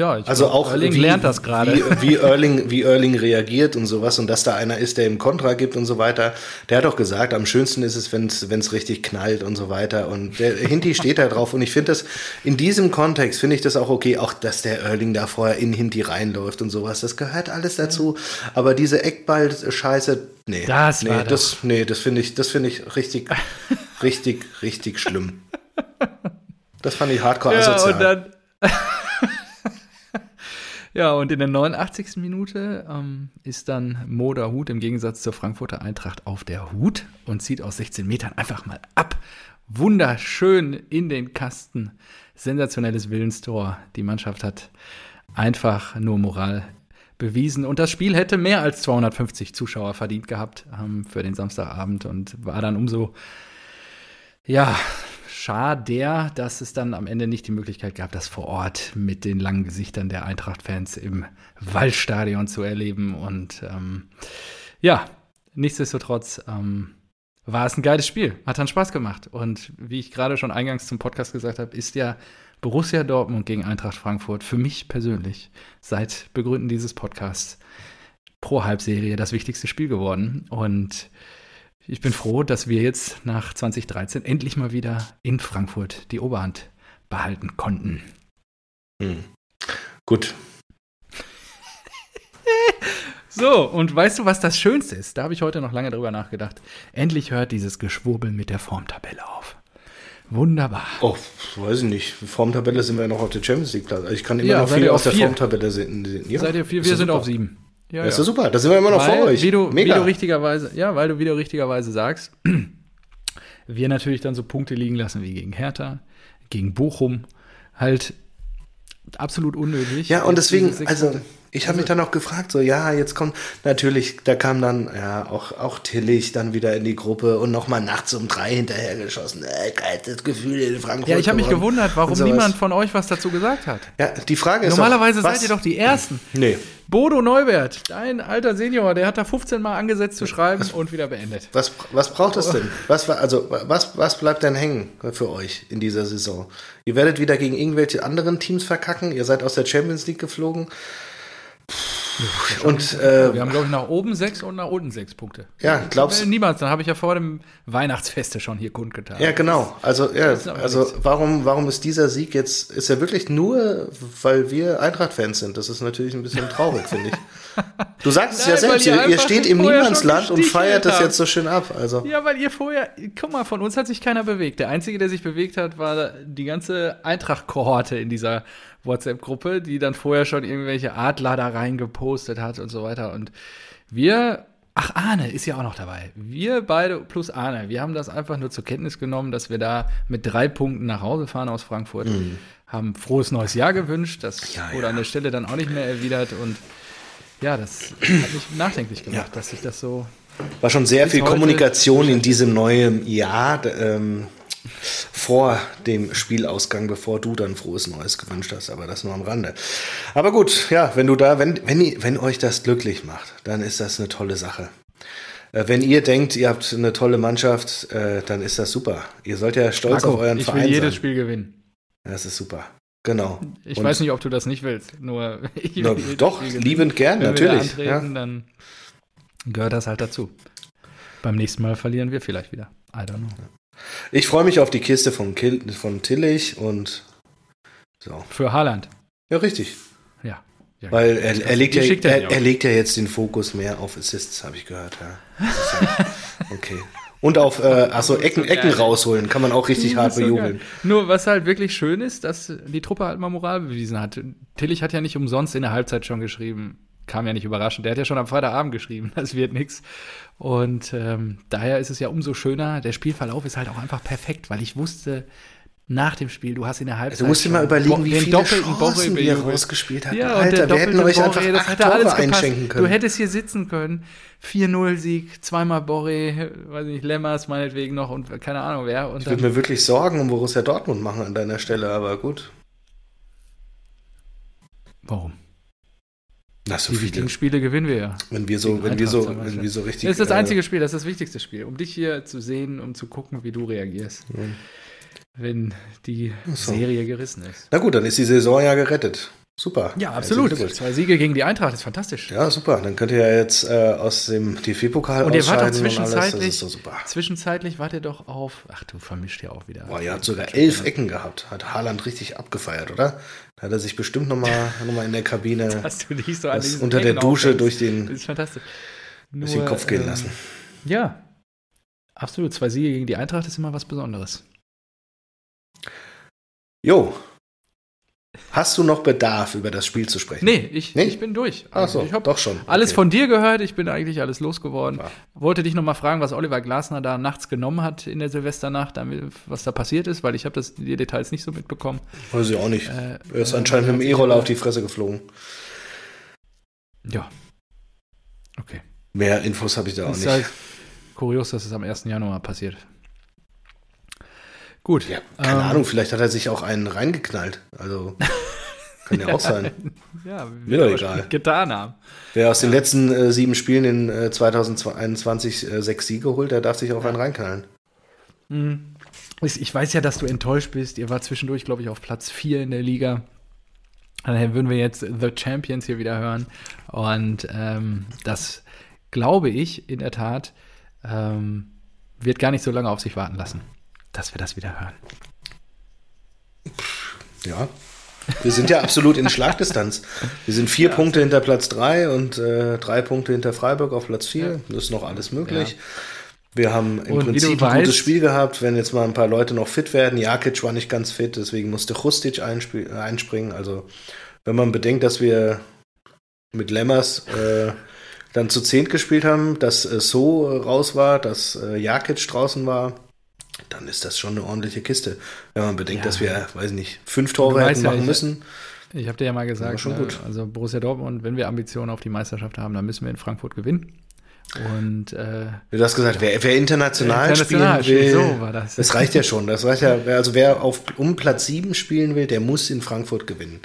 Ja, ich also auch Erling wie, lernt das gerade. Wie, wie, Erling, wie Erling reagiert und sowas und dass da einer ist, der ihm Kontra gibt und so weiter. Der hat doch gesagt, am schönsten ist es, wenn es richtig knallt und so weiter. Und der Hinti steht da drauf und ich finde das, in diesem Kontext finde ich das auch okay, auch dass der Erling da vorher in Hinti reinläuft und sowas. Das gehört alles dazu. Aber diese Eckball-Scheiße, nee. Das nee, das, nee, das finde ich, das finde ich richtig, richtig, richtig schlimm. Das fand ich hardcore ja, asozial. Und dann ja, und in der 89. Minute ähm, ist dann Moda Hut im Gegensatz zur Frankfurter Eintracht auf der Hut und zieht aus 16 Metern einfach mal ab. Wunderschön in den Kasten. Sensationelles Willenstor. Die Mannschaft hat einfach nur Moral bewiesen. Und das Spiel hätte mehr als 250 Zuschauer verdient gehabt ähm, für den Samstagabend und war dann umso, ja, schade, dass es dann am Ende nicht die Möglichkeit gab, das vor Ort mit den langen Gesichtern der Eintracht-Fans im Waldstadion zu erleben. Und ähm, ja, nichtsdestotrotz ähm, war es ein geiles Spiel. Hat dann Spaß gemacht. Und wie ich gerade schon eingangs zum Podcast gesagt habe, ist ja Borussia Dortmund gegen Eintracht Frankfurt für mich persönlich seit Begründen dieses Podcasts pro Halbserie das wichtigste Spiel geworden. Und ich bin froh, dass wir jetzt nach 2013 endlich mal wieder in Frankfurt die Oberhand behalten konnten. Hm. Gut. so, und weißt du, was das Schönste ist? Da habe ich heute noch lange drüber nachgedacht. Endlich hört dieses Geschwurbel mit der Formtabelle auf. Wunderbar. Oh, weiß ich nicht. Formtabelle sind wir ja noch auf der Champions League Platz. Also ich kann immer ja, noch viel aus der Formtabelle sehen. Ja, seid ihr vier? Wir sind super. auf sieben. Ja, das ist ja super. Da sind wir immer noch weil, vor euch. Wie du, Mega. wie du richtigerweise, ja, weil du wieder richtigerweise sagst, wir natürlich dann so Punkte liegen lassen wie gegen Hertha, gegen Bochum, halt absolut unnötig. Ja, und deswegen, also ich habe also, mich dann auch gefragt, so ja, jetzt kommt natürlich, da kam dann ja auch auch Tillich dann wieder in die Gruppe und nochmal nachts um drei hinterhergeschossen. Äh, kaltes Gefühl in Frankfurt. Ja, ich habe mich gewundert, warum niemand von euch was dazu gesagt hat. Ja, die Frage ist Normalerweise doch, seid ihr doch die Ersten. Nee. Bodo Neubert, dein alter Senior, der hat da 15 Mal angesetzt zu schreiben was, und wieder beendet. Was, was braucht es denn? Was, also, was, was bleibt denn hängen für euch in dieser Saison? Ihr werdet wieder gegen irgendwelche anderen Teams verkacken. Ihr seid aus der Champions League geflogen. Und äh, wir haben, glaube ich, nach oben sechs und nach unten sechs Punkte. Ja, glaubst du? Niemals, dann habe ich ja vor dem Weihnachtsfeste schon hier kundgetan. Ja, genau. Also, ja, also warum, warum ist dieser Sieg jetzt, ist er wirklich nur, weil wir Eintracht-Fans sind? Das ist natürlich ein bisschen traurig, finde ich. Du sagst es ja selbst, ihr, ihr steht im Niemandsland und feiert das jetzt so schön ab. Also. Ja, weil ihr vorher, guck mal, von uns hat sich keiner bewegt. Der Einzige, der sich bewegt hat, war die ganze Eintracht-Kohorte in dieser WhatsApp-Gruppe, die dann vorher schon irgendwelche Adler da reingepostet hat und so weiter. Und wir, ach, Arne ist ja auch noch dabei. Wir beide plus Arne, wir haben das einfach nur zur Kenntnis genommen, dass wir da mit drei Punkten nach Hause fahren aus Frankfurt. Mhm. Haben frohes neues Jahr gewünscht. Das ja, wurde ja. an der Stelle dann auch nicht mehr erwidert. Und ja, das hat mich nachdenklich gemacht, ja. dass sich das so. War schon sehr viel Kommunikation in diesem neuen Jahr. Ähm, vor dem Spielausgang, bevor du dann frohes Neues gewünscht hast, aber das nur am Rande. Aber gut, ja, wenn du da, wenn, wenn, wenn euch das glücklich macht, dann ist das eine tolle Sache. Äh, wenn ihr denkt, ihr habt eine tolle Mannschaft, äh, dann ist das super. Ihr sollt ja stolz Marco, auf euren ich Verein sein. Ich will jedes Spiel gewinnen. Das ist super. Genau. Ich Und weiß nicht, ob du das nicht willst. Nur ich will na, doch, liebend gern, wenn natürlich. Wir antreten, ja. Dann gehört das halt dazu. Beim nächsten Mal verlieren wir vielleicht wieder. I don't know. Ich freue mich auf die Kiste von, Kill, von Tillich und so. Für Haaland. Ja, richtig. Ja. ja Weil er, er, legt ja, er, er, legt ja jetzt den Fokus mehr auf Assists, habe ich gehört. Ja. ja okay. Und auf, äh, achso, Ecken, Ecken rausholen, kann man auch richtig hart bejubeln. So Nur was halt wirklich schön ist, dass die Truppe halt mal Moral bewiesen hat. Tillich hat ja nicht umsonst in der Halbzeit schon geschrieben, kam ja nicht überraschend. Der hat ja schon am Freitagabend geschrieben, das wird nichts. Und ähm, daher ist es ja umso schöner. Der Spielverlauf ist halt auch einfach perfekt, weil ich wusste nach dem Spiel, du hast in der Halbzeit. Du musst dir mal überlegen, wie viele Chancen wir rausgespielt hat. Ja, Alter, wir hätten euch einfach das acht Tore alles einschenken können. Du hättest hier sitzen können. 4-0-Sieg, zweimal Borre, weiß nicht, Lemmers meinetwegen noch und keine Ahnung wer. Und ich würde mir wirklich Sorgen um Borussia Dortmund machen an deiner Stelle, aber gut. Warum? Na, so die wichtigen Spiele gewinnen wir ja. Wenn wir so, wenn wir so, wenn wir so richtig. Das ist das einzige äh, Spiel, das ist das wichtigste Spiel, um dich hier zu sehen, um zu gucken, wie du reagierst. Mhm. Wenn die so. Serie gerissen ist. Na gut, dann ist die Saison ja gerettet. Super. Ja, absolut. Zwei Siege gegen die Eintracht ist fantastisch. Ja, super. Dann könnt ihr ja jetzt äh, aus dem DFB-Pokal Und ihr wart doch zwischenzeitlich, so zwischenzeitlich wart ihr doch auf, ach du vermischt ja auch wieder. Boah, ihr habt sogar elf Ecken gehabt. Hat Haaland richtig abgefeiert, oder? Da hat er sich bestimmt nochmal noch mal in der Kabine das du nicht so unter der Dusche durch den, das ist fantastisch. Nur, durch den Kopf gehen ähm, lassen. Ja, absolut. Zwei Siege gegen die Eintracht ist immer was Besonderes. Jo, Hast du noch Bedarf, über das Spiel zu sprechen? Nee, ich, nee? ich bin durch. Ach so, ich habe doch schon. Alles okay. von dir gehört, ich bin eigentlich alles losgeworden. Ja. Wollte dich noch mal fragen, was Oliver Glasner da nachts genommen hat in der Silvesternacht, was da passiert ist, weil ich habe das die Details nicht so mitbekommen. Weiß ich auch nicht. Äh, er ist anscheinend äh, mit dem E-Roller auf die Fresse geflogen. Ja. Okay. Mehr Infos habe ich da auch nicht. Halt kurios, dass es am 1. Januar passiert. Gut. Ja, keine ähm, Ahnung, vielleicht hat er sich auch einen reingeknallt. Also kann ja, auch sein. ja, mir doch egal. Getan haben. Wer aus ja. den letzten äh, sieben Spielen in äh, 2021 äh, sechs Siege holt, der darf sich auch einen reinknallen. Mhm. Ich weiß ja, dass du enttäuscht bist. Ihr war zwischendurch, glaube ich, auf Platz vier in der Liga. Daher würden wir jetzt The Champions hier wieder hören. Und ähm, das glaube ich in der Tat ähm, wird gar nicht so lange auf sich warten lassen dass wir das wieder hören. Ja, wir sind ja absolut in Schlagdistanz. Wir sind vier ja, Punkte hinter Platz drei und äh, drei Punkte hinter Freiburg auf Platz vier. Ja. Das ist noch alles möglich. Ja. Wir haben im und Prinzip ein gutes Spiel gehabt, wenn jetzt mal ein paar Leute noch fit werden. Jakic war nicht ganz fit, deswegen musste Chustic einspringen. Also, wenn man bedenkt, dass wir mit Lemmers äh, dann zu zehnt gespielt haben, dass äh, So raus war, dass äh, Jakic draußen war, dann ist das schon eine ordentliche Kiste. Wenn man bedenkt, ja. dass wir, weiß ich nicht, fünf Tore hätten machen ja, ich, müssen. Ich habe dir ja mal gesagt, schon ne, gut. also Borussia Dortmund, wenn wir Ambitionen auf die Meisterschaft haben, dann müssen wir in Frankfurt gewinnen. Und äh, du hast gesagt, wer, wer international, international spielen will, so war das. das reicht ja schon. Das reicht ja, also wer auf um Platz 7 spielen will, der muss in Frankfurt gewinnen.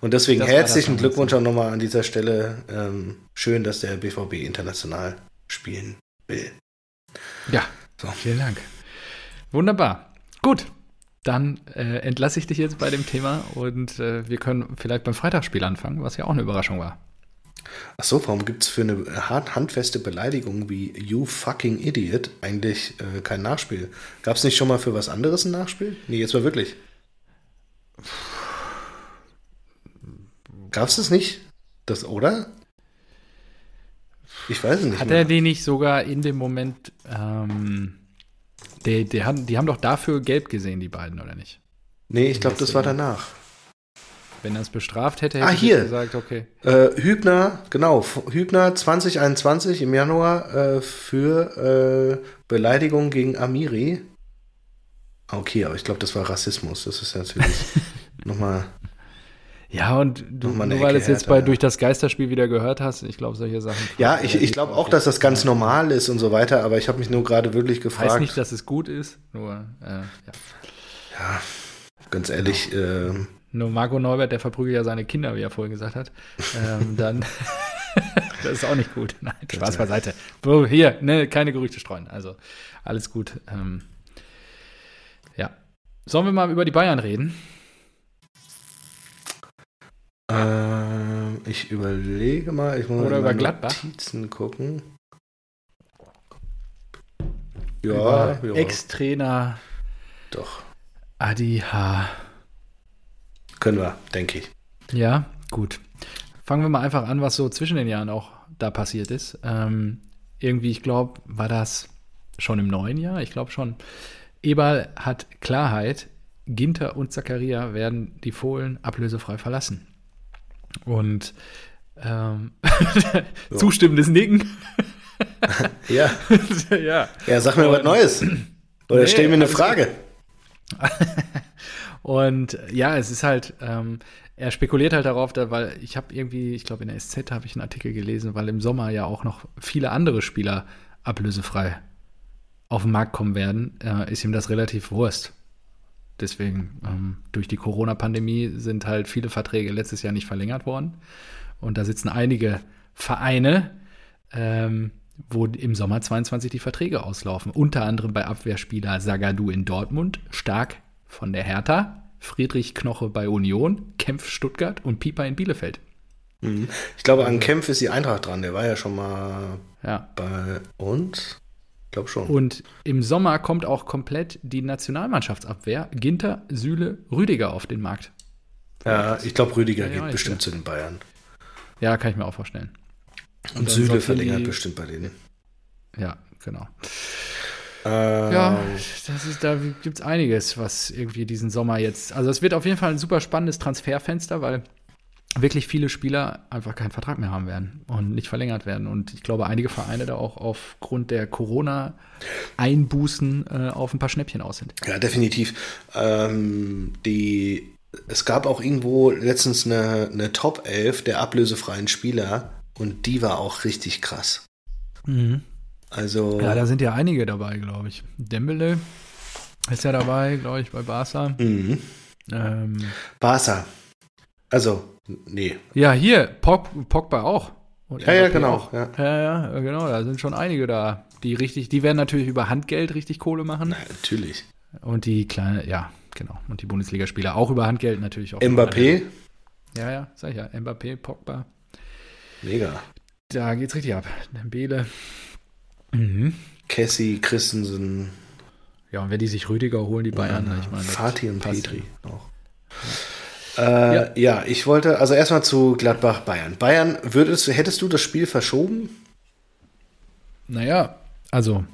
Und deswegen das herzlichen Glückwunsch auch nochmal an dieser Stelle. Ähm, schön, dass der BVB international spielen will. Ja, so. vielen Dank. Wunderbar. Gut. Dann äh, entlasse ich dich jetzt bei dem Thema und äh, wir können vielleicht beim Freitagsspiel anfangen, was ja auch eine Überraschung war. Ach so, warum gibt es für eine handfeste Beleidigung wie You fucking idiot eigentlich äh, kein Nachspiel? Gab es nicht schon mal für was anderes ein Nachspiel? Nee, jetzt mal wirklich. Gab es das nicht? Das, oder? Ich weiß es nicht. Hat mehr. er die nicht sogar in dem Moment, ähm, die, die, haben, die haben doch dafür gelb gesehen, die beiden, oder nicht? Nee, ich glaube, das war danach. Wenn er es bestraft hätte, hätte ah, hier. gesagt, okay. Äh, Hübner, genau, Hübner 2021 im Januar äh, für äh, Beleidigung gegen Amiri. Ah, okay, aber ich glaube, das war Rassismus. Das ist natürlich nochmal. Ja, und du, nur weil du es jetzt bei durch das Geisterspiel wieder gehört hast, ich glaube, solche Sachen. Ja, ich, ich glaube auch, dass das ganz normal ist und so weiter, aber ich habe mich nur gerade wirklich gefragt. Heißt nicht, dass es gut ist, nur, äh, ja. Ja, ganz ehrlich, genau. äh, nur Marco Neubert, der verprügelt ja seine Kinder, wie er vorhin gesagt hat, ähm, dann das ist auch nicht gut. Nein, Spaß beiseite. Hier, ne, keine Gerüchte streuen. Also alles gut. Ähm, ja. Sollen wir mal über die Bayern reden? Ähm, ich überlege mal. Ich muss Oder über Gladbach. Notizen gucken. Ja, ja. Ex-Trainer. Doch. Adi H. Können wir, denke ich. Ja, gut. Fangen wir mal einfach an, was so zwischen den Jahren auch da passiert ist. Ähm, irgendwie, ich glaube, war das schon im neuen Jahr? Ich glaube schon. Eberl hat Klarheit. Ginter und Zakaria werden die Fohlen ablösefrei verlassen. Und ähm, zustimmendes Nicken. ja. ja. Ja, sag mir und, was Neues. Oder nee, stell mir eine Frage. Und ja, es ist halt, ähm, er spekuliert halt darauf, da, weil ich habe irgendwie, ich glaube in der SZ habe ich einen Artikel gelesen, weil im Sommer ja auch noch viele andere Spieler ablösefrei auf den Markt kommen werden, äh, ist ihm das relativ Wurst. Deswegen, ähm, durch die Corona-Pandemie sind halt viele Verträge letztes Jahr nicht verlängert worden. Und da sitzen einige Vereine, ähm, wo im Sommer 22 die Verträge auslaufen. Unter anderem bei Abwehrspieler Sagadu in Dortmund, Stark von der Hertha, Friedrich Knoche bei Union, Kempf Stuttgart und Pieper in Bielefeld. Mhm. Ich glaube, an Kempf ist die Eintracht dran. Der war ja schon mal ja. bei uns. Ich glaube schon. Und im Sommer kommt auch komplett die Nationalmannschaftsabwehr. Ginter, Süle, Rüdiger auf den Markt. Ja, ich glaube, Rüdiger geht bestimmt zu den Bayern. Ja, kann ich mir auch vorstellen. Und, und Süle verlängert die, bestimmt bei denen. Ja, genau. Äh, ja, das ist, da gibt es einiges, was irgendwie diesen Sommer jetzt. Also es wird auf jeden Fall ein super spannendes Transferfenster, weil wirklich viele Spieler einfach keinen Vertrag mehr haben werden und nicht verlängert werden. Und ich glaube, einige Vereine da auch aufgrund der Corona-Einbußen äh, auf ein paar Schnäppchen aus sind. Ja, definitiv. Ähm, die, es gab auch irgendwo letztens eine, eine Top 11 der ablösefreien Spieler und die war auch richtig krass. Mhm. Also. Ja, da sind ja einige dabei, glaube ich. Dembele ist ja dabei, glaube ich, bei Barca. Mhm. Ähm, Barca. Also, nee. Ja, hier, Pog, Pogba auch. Und ja, ja, genau. Ja. ja, ja, genau. Da sind schon einige da, die richtig, die werden natürlich über Handgeld richtig Kohle machen. Na, natürlich. Und die kleine, ja, genau. Und die Bundesligaspieler auch über Handgeld natürlich auch. Mbappé. Ja, ja, sag ich ja. Mbappé, Pogba. Mega. Da geht's richtig ab. Dembele. Mhm. Cassie, Christensen. Ja, und wenn die sich Rüdiger holen, die Bayern, ja, ich meine. Fatih und Petri auch. Ja. Äh, ja. ja. ich wollte, also erstmal zu Gladbach Bayern. Bayern, würdest, hättest du das Spiel verschoben? Naja, also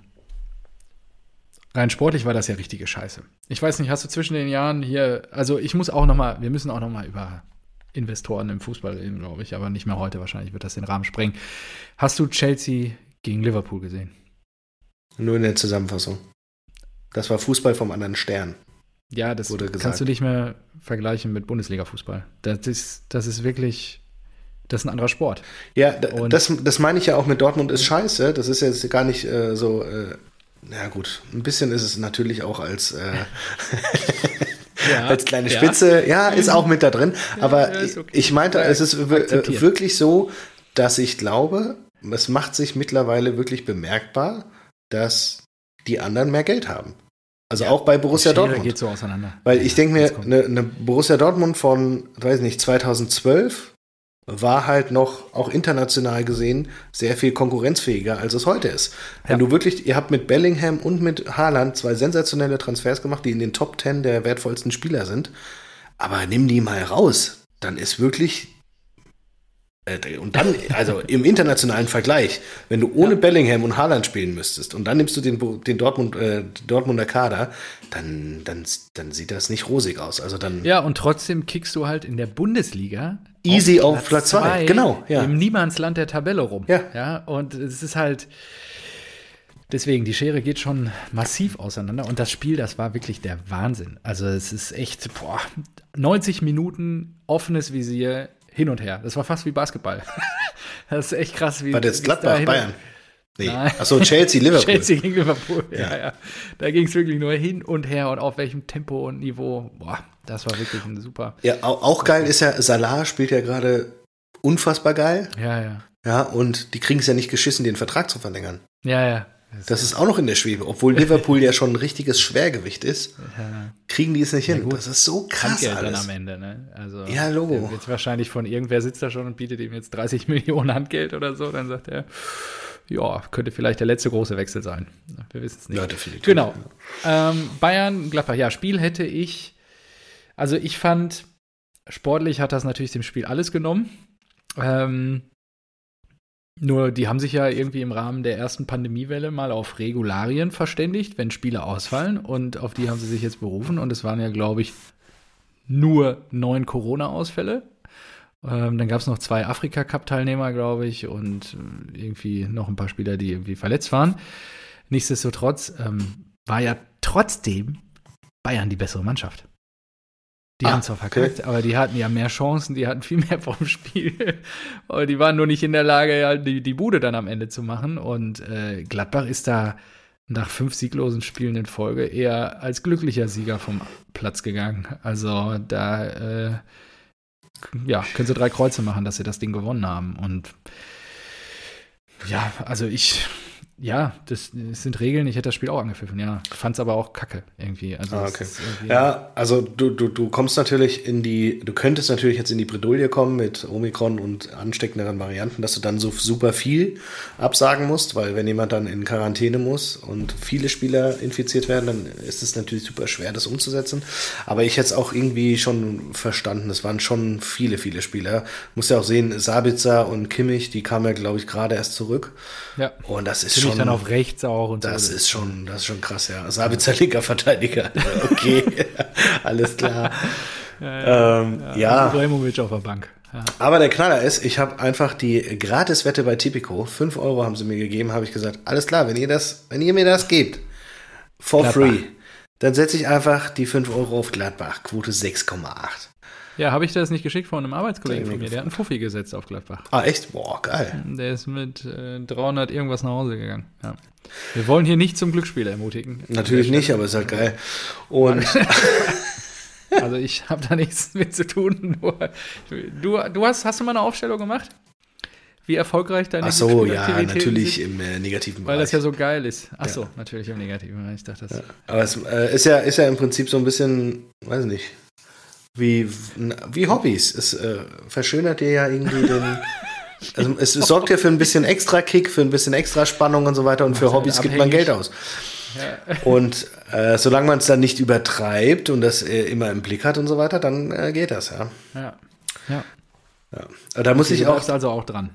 rein sportlich war das ja richtige Scheiße. Ich weiß nicht, hast du zwischen den Jahren hier, also ich muss auch noch mal, wir müssen auch noch mal über Investoren im Fußball reden, glaube ich, aber nicht mehr heute wahrscheinlich, wird das den Rahmen sprengen. Hast du Chelsea gegen Liverpool gesehen. Nur in der Zusammenfassung. Das war Fußball vom anderen Stern. Ja, das kannst du nicht mehr vergleichen mit Bundesliga-Fußball. Das ist, das ist wirklich, das ist ein anderer Sport. Ja, das, das meine ich ja auch mit Dortmund ist scheiße. Das ist jetzt gar nicht äh, so, äh, na gut, ein bisschen ist es natürlich auch als, äh, ja, als kleine Spitze. Ja. ja. ist auch mit da drin. Aber ja, okay. ich meinte, es ist äh, wirklich so, dass ich glaube, es macht sich mittlerweile wirklich bemerkbar, dass die anderen mehr Geld haben. Also ja, auch bei Borussia Dortmund. geht so auseinander. Weil ich denke mir, eine, eine, Borussia Dortmund von, weiß nicht, 2012 war halt noch auch international gesehen sehr viel konkurrenzfähiger, als es heute ist. Wenn ja. du wirklich, ihr habt mit Bellingham und mit Haaland zwei sensationelle Transfers gemacht, die in den Top 10 der wertvollsten Spieler sind. Aber nimm die mal raus, dann ist wirklich und dann, also im internationalen Vergleich, wenn du ohne ja. Bellingham und Haaland spielen müsstest und dann nimmst du den, den Dortmund, äh, Dortmunder Kader, dann, dann, dann sieht das nicht rosig aus. Also dann ja, und trotzdem kickst du halt in der Bundesliga easy auf Platz 2, genau. Ja. Im Niemandsland der Tabelle rum. Ja. ja. Und es ist halt. Deswegen, die Schere geht schon massiv auseinander und das Spiel, das war wirklich der Wahnsinn. Also es ist echt, boah, 90 Minuten offenes Visier, hin und her. Das war fast wie Basketball. das ist echt krass. Wie, war das Gladbach, Bayern? Nee. Achso, Chelsea, Liverpool. Chelsea gegen Liverpool, ja, ja. ja. Da ging es wirklich nur hin und her und auf welchem Tempo und Niveau. Boah, das war wirklich ein super. Ja, auch, auch geil ist ja, Salah spielt ja gerade unfassbar geil. Ja, ja. Ja, und die kriegen es ja nicht geschissen, den Vertrag zu verlängern. Ja, ja. Das ist auch noch in der Schwebe. Obwohl Liverpool ja schon ein richtiges Schwergewicht ist, ja. kriegen die es nicht hin. Ja, das ist so krass Handgeld alles. dann am Ende. Ne? Also, ja, Logo. Jetzt wahrscheinlich von irgendwer sitzt da schon und bietet ihm jetzt 30 Millionen Handgeld oder so. Dann sagt er, ja, könnte vielleicht der letzte große Wechsel sein. Wir wissen es nicht. Ja, definitiv. Genau. Ähm, Bayern, Gladbach. Ja, Spiel hätte ich, also ich fand, sportlich hat das natürlich dem Spiel alles genommen. Ähm, nur die haben sich ja irgendwie im Rahmen der ersten Pandemiewelle mal auf Regularien verständigt, wenn Spiele ausfallen. Und auf die haben sie sich jetzt berufen. Und es waren ja, glaube ich, nur neun Corona-Ausfälle. Ähm, dann gab es noch zwei Afrika-Cup-Teilnehmer, glaube ich, und äh, irgendwie noch ein paar Spieler, die irgendwie verletzt waren. Nichtsdestotrotz ähm, war ja trotzdem Bayern die bessere Mannschaft. Die ah, haben zwar verkackt, okay. aber die hatten ja mehr Chancen, die hatten viel mehr vom Spiel. Aber die waren nur nicht in der Lage, ja, die, die Bude dann am Ende zu machen. Und äh, Gladbach ist da nach fünf sieglosen Spielen in Folge eher als glücklicher Sieger vom Platz gegangen. Also da äh, ja, können sie drei Kreuze machen, dass sie das Ding gewonnen haben. Und ja, also ich ja, das, das, sind Regeln. Ich hätte das Spiel auch angepfiffen, ja. Fand es aber auch kacke irgendwie. Also ah, okay. irgendwie ja, also du, du, du kommst natürlich in die, du könntest natürlich jetzt in die Bredouille kommen mit Omikron und ansteckenderen Varianten, dass du dann so super viel absagen musst, weil wenn jemand dann in Quarantäne muss und viele Spieler infiziert werden, dann ist es natürlich super schwer, das umzusetzen. Aber ich hätte es auch irgendwie schon verstanden. Es waren schon viele, viele Spieler. Muss ja auch sehen, Sabitzer und Kimmich, die kamen ja, glaube ich, gerade erst zurück. Ja. Und das ist schon. Dann auf rechts auch und das so. ist schon, das ist schon krass, ja. Sabitzer linker Verteidiger. Okay, alles klar. ja. ja. Ähm, ja. Ibrahimovic auf der Bank. Ja. Aber der Knaller ist, ich habe einfach die Gratiswette bei Tipico, 5 Euro haben sie mir gegeben, habe ich gesagt, alles klar, wenn ihr das, wenn ihr mir das gebt, for Gladbach. free, dann setze ich einfach die 5 Euro auf Gladbach, Quote 6,8. Ja, habe ich das nicht geschickt von einem Arbeitskollegen von mir? Der hat einen Fuffi gesetzt auf Gladbach. Ah, echt? Boah, geil. Der ist mit äh, 300 irgendwas nach Hause gegangen. Ja. Wir wollen hier nicht zum Glücksspiel ermutigen. Natürlich nicht, aber ist halt geil. Und. also ich habe da nichts mit zu tun. Nur, du, du hast, hast du mal eine Aufstellung gemacht? Wie erfolgreich deine Ach so, ja, natürlich sind? im äh, negativen Bereich. Weil das ja so geil ist. Ach so, ja. natürlich im negativen Bereich. Ich dachte das. Ja. Aber es äh, ist, ja, ist ja im Prinzip so ein bisschen, weiß nicht, wie, wie Hobbys. Es äh, verschönert dir ja irgendwie den. Also es, es sorgt ja für ein bisschen extra Kick, für ein bisschen extra Spannung und so weiter und für Hobbys gibt man Geld aus. Ja. Und äh, solange man es dann nicht übertreibt und das äh, immer im Blick hat und so weiter, dann äh, geht das, ja. Ja. Ja. ja. Da muss okay, ich auch. Du also auch dran.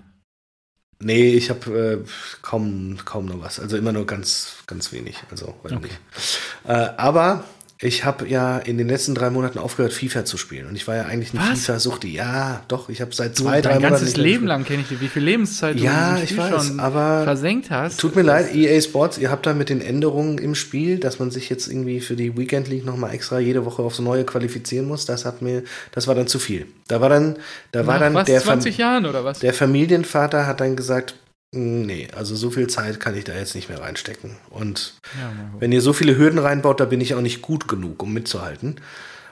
Nee, ich habe äh, kaum, kaum noch was. Also immer nur ganz, ganz wenig. Also, weiß okay. Äh, aber ich habe ja in den letzten drei Monaten aufgehört, FIFA zu spielen. Und ich war ja eigentlich ein FIFA-Suchti. Ja, doch, ich habe seit zwei, du, drei Monaten. Dein ganzes Leben lang kenne ich dich. Wie viel Lebenszeit ja, du ich weiß, schon aber versenkt hast. Tut mir leid, EA Sports, ihr habt da mit den Änderungen im Spiel, dass man sich jetzt irgendwie für die Weekend League nochmal extra jede Woche aufs Neue qualifizieren muss. Das hat mir, das war dann zu viel. Da war dann, da war Nach dann was, der, 20 Jahren oder was? der Familienvater hat dann gesagt, Nee, also so viel Zeit kann ich da jetzt nicht mehr reinstecken. Und ja, wenn ihr so viele Hürden reinbaut, da bin ich auch nicht gut genug, um mitzuhalten.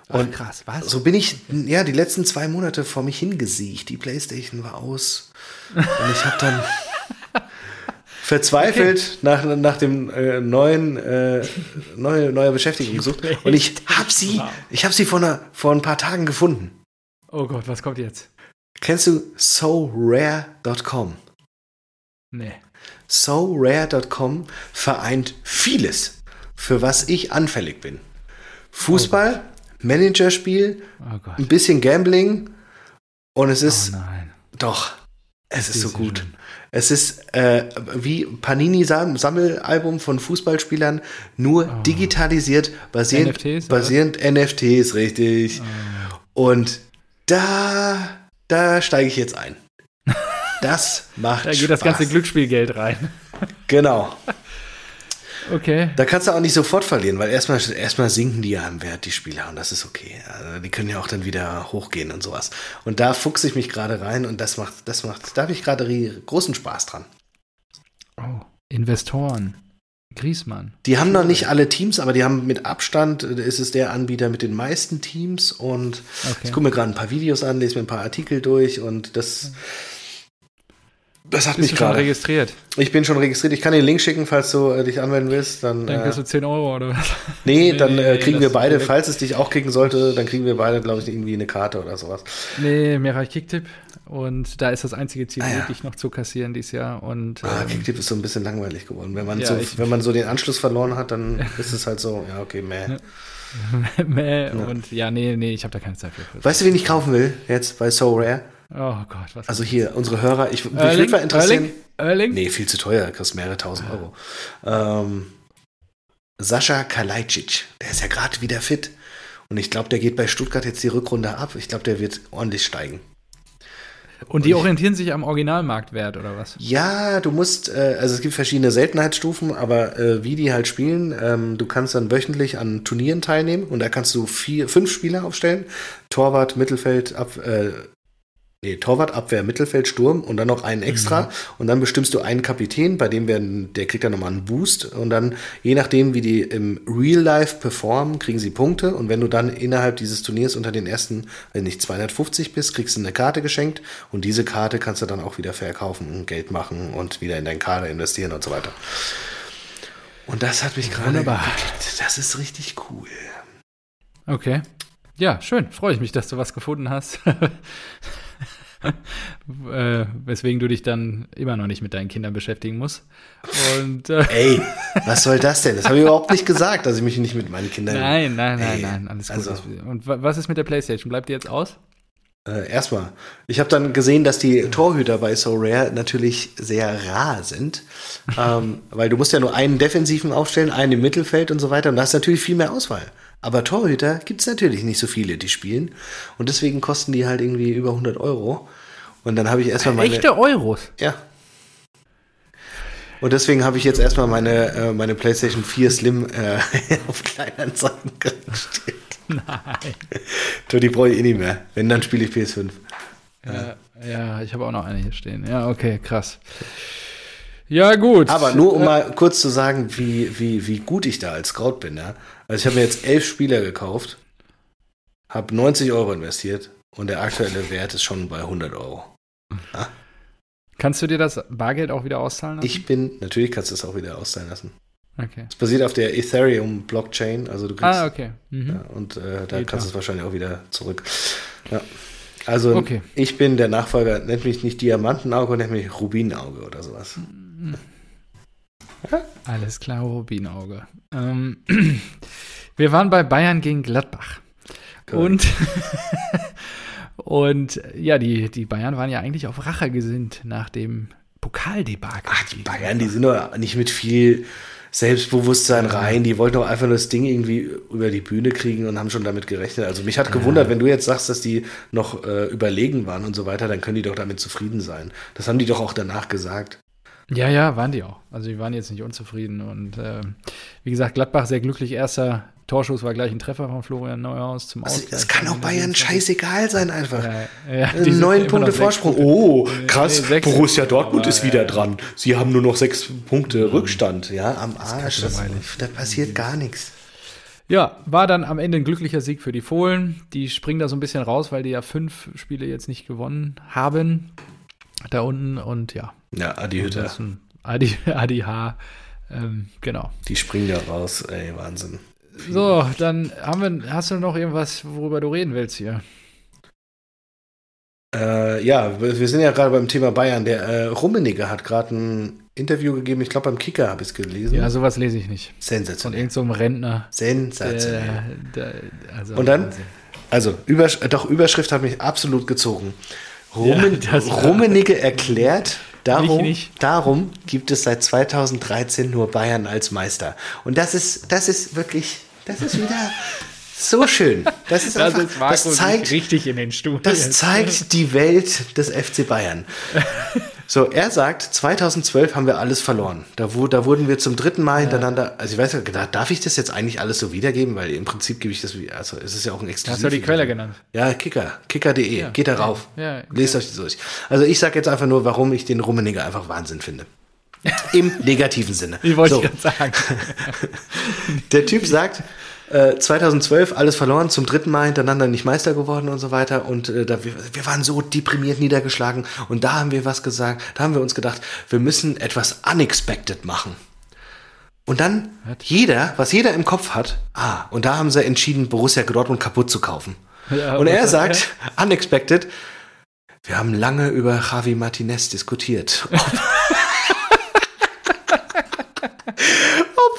Und Ach, krass, was? So bin ich, ja, die letzten zwei Monate vor mich hingesiegt. Die Playstation war aus. Und ich habe dann verzweifelt okay. nach, nach dem äh, neuen, äh, neue, neue Beschäftigung gesucht. Und ich habe sie, ich habe sie vor, einer, vor ein paar Tagen gefunden. Oh Gott, was kommt jetzt? Kennst du sorare.com? Nee. SoRare.com vereint vieles, für was ich anfällig bin. Fußball, Managerspiel, Oh ein bisschen Gambling und es ist oh nein. doch, es ist so gut. schön. Es ist äh, wie Panini-Sammelalbum von Fußballspielern, nur digitalisiert, basierend, NFTs, oder? basierend NFTs, richtig. Und da, da steige ich jetzt ein. Das macht Da geht das ganze Spaß. Glücksspielgeld rein. Genau. Okay. Da kannst du auch nicht sofort verlieren, weil erstmal, erstmal sinken die ja im Wert, die Spieler, und das ist okay. Also die können ja auch dann wieder hochgehen und sowas. Und da fuchse ich mich gerade rein und das macht, das macht, da habe ich gerade großen Spaß dran. Oh. Investoren. Griesmann. Die haben noch nicht alle Teams, aber die haben mit Abstand, äh, ist es der Anbieter mit den meisten Teams und Okay. ich gucke mir gerade ein paar Videos an, lese mir ein paar Artikel durch und das, das hat Bist mich du schon gerade. registriert? Ich bin schon registriert. Ich kann dir den Link schicken, falls du äh, dich anmelden willst. Dann, Dann äh, kriegst du 10 Euro oder was? nee, Nee, dann äh, nee, kriegen das wir beide, falls es dich auch kriegen sollte, dann kriegen wir beide, glaube ich, irgendwie eine Karte oder sowas. Nee, mir reicht Kicktipp. Und da ist das einzige Ziel, Ah, ja. wirklich noch zu kassieren dieses Jahr. Und Ah, ähm, Kicktipp ist so ein bisschen langweilig geworden. Wenn man, Ja, so, ich- wenn man so den Anschluss verloren hat, dann ist es halt so, ja, okay, meh. Mäh, und ja, nee, nee, ich habe da keine Zeit für. Weißt du, wen ich kaufen will jetzt bei So Rare? Oh Gott, was Also hier, unsere Hörer, ich, würde mal interessieren. Erling? Erling? Nee, viel zu teuer, kostet mehrere tausend Euro. Ähm, Sascha Kalajdzic, der ist ja gerade wieder fit. Und ich glaube, der geht bei Stuttgart jetzt die Rückrunde ab. Ich glaube, der wird ordentlich steigen. Und die orientieren sich am Originalmarktwert oder was? Ja, du musst, äh, also es gibt verschiedene Seltenheitsstufen, aber äh, wie die halt spielen, ähm, du kannst dann wöchentlich an Turnieren teilnehmen und da kannst du vier, fünf Spieler aufstellen. Torwart, Mittelfeld, ab, äh, nee, Torwart, Abwehr, Mittelfeld, Sturm und dann noch einen extra und dann bestimmst du einen Kapitän, bei dem werden, der kriegt dann nochmal einen Boost und dann, je nachdem, wie die im Real Life performen, kriegen sie Punkte und wenn du dann innerhalb dieses Turniers unter den ersten, wenn nicht 250 bist, kriegst du eine Karte geschenkt und diese Karte kannst du dann auch wieder verkaufen und Geld machen und wieder in deinen Kader investieren und so weiter. Und das hat mich gerade Wunderbar. gekickt. Das ist richtig cool. Okay. Ja, schön. Freue ich mich, dass du was gefunden hast. äh, weswegen du dich dann immer noch nicht mit deinen Kindern beschäftigen musst. Und äh, Ey, was soll das denn? Das habe ich überhaupt nicht gesagt, dass ich mich nicht mit meinen Kindern. nein, nein, nein, Ey, nein, alles gut. also- Und wa- was ist mit der Playstation? Bleibt die jetzt aus? Äh, erstmal. Ich habe dann gesehen, dass die Torhüter bei So Rare natürlich sehr rar sind. ähm, weil du musst ja nur einen defensiven aufstellen, einen im Mittelfeld und so weiter. Und da hast du natürlich viel mehr Auswahl. Aber Torhüter gibt es natürlich nicht so viele, die spielen. Und deswegen kosten die halt irgendwie über 100 Euro. Und dann habe ich erstmal meine. Echte Euros. Ja. Und deswegen habe ich jetzt erstmal meine, äh, meine PlayStation 4 Slim äh, auf Kleinanzeigen gestellt. Nein. Du, die brauche ich eh nicht mehr. Wenn, dann spiele ich PS5. Ja, ja ich habe auch noch eine hier stehen. Ja, okay, krass. Ja, gut. Aber nur um mal kurz zu sagen, wie, wie, wie gut ich da als Scout bin. Ja? Also ich habe mir jetzt elf Spieler gekauft, habe 90 Euro investiert und der aktuelle Wert ist schon bei 100 Euro. Kannst du dir das Bargeld auch wieder auszahlen lassen? Ich bin, natürlich kannst du es auch wieder auszahlen lassen. Okay. Es basiert auf der Ethereum-Blockchain, also du kriegst Ah, okay. Mhm. Ja, und äh, da Geht kannst du ja. es wahrscheinlich auch wieder zurück. Ja. Also Okay. ich bin der Nachfolger, nennt mich nicht Diamantenauge, nennt mich Rubinauge oder sowas. Alles klar, Rubinauge. Ähm, wir waren bei Bayern gegen Gladbach. Und, und ja, die, die Bayern waren ja eigentlich auf Rache gesinnt nach dem Pokaldebakel. Ach, die Bayern, die sind doch nicht mit viel Selbstbewusstsein rein. Die wollten doch einfach nur das Ding irgendwie über die Bühne kriegen und haben schon damit gerechnet. Also mich hat gewundert, wenn du jetzt sagst, dass die noch äh, überlegen waren und so weiter, dann können die doch damit zufrieden sein. Das haben die doch auch danach gesagt. Ja, ja, waren die auch. Also die waren jetzt nicht unzufrieden. Und äh, wie gesagt, Gladbach sehr glücklich. Erster Torschuss war gleich ein Treffer von Florian Neuhaus zum Also, Ausgleich. es kann auch Bayern scheißegal sein einfach. Ja, ja, Äh, die sind Neun Punkte Vorsprung. Punkte. Oh, krass. nee. Borussia Dortmund Aber, ist wieder ja. dran. Sie haben nur noch sechs Punkte Rückstand. Ja, am Arsch. Das, da passiert gar nichts. Ja, war dann am Ende ein glücklicher Sieg für die Fohlen. Die springen da so ein bisschen raus, weil die ja fünf Spiele jetzt nicht gewonnen haben. Da unten und ja. Ja, Adi Hütter. Adi, Adi H. Ähm, genau. Die springen da raus. Ey, Wahnsinn. So, dann haben wir, hast du noch irgendwas, worüber du reden willst hier? Äh, ja, wir sind ja gerade beim Thema Bayern. Der äh, Rummenigge hat gerade ein Interview gegeben, ich glaube beim Kicker habe ich es gelesen. Ja, sowas lese ich nicht. Sensationell. Von irgendeinem so Rentner. Sensationell. Der, der, also Und dann, also Übersch doch, Überschrift hat mich absolut gezogen. Rummen ja, Rummenigge erklärt, darum, darum gibt es seit 2013 nur Bayern als Meister. Und das ist, das ist wirklich, das ist wieder so schön. Das ist einfach, das, das zeigt richtig in den Stuhl. Das zeigt die Welt des FC Bayern. So, er sagt, 2012 haben wir alles verloren. Da, wo, da wurden wir zum dritten Mal hintereinander, also ich weiß ja, darf ich das jetzt eigentlich alles so wiedergeben? Weil im Prinzip gebe ich das, also es ist ja auch ein Exklusiv. Hast du die Quelle genannt? Ja, Kicker, kicker.de, ja, geht da rauf. Ja, ja, Lest euch das durch. Also ich sage jetzt einfach nur, warum ich den Rummeniger einfach Wahnsinn finde. Im negativen Sinne. Wie wollte so. ich sagen. Der Typ sagt, 2012 äh, alles verloren, zum dritten Mal hintereinander nicht Meister geworden und so weiter. Und äh, da, wir, wir waren so deprimiert niedergeschlagen. Und da haben wir was gesagt. Da haben wir uns gedacht, wir müssen etwas unexpected machen. Und dann jeder, was jeder im Kopf hat, ah, und da haben sie entschieden, Borussia Dortmund kaputt zu kaufen. Ja, und er sagt, unexpected, wir haben lange über Javi Martinez diskutiert.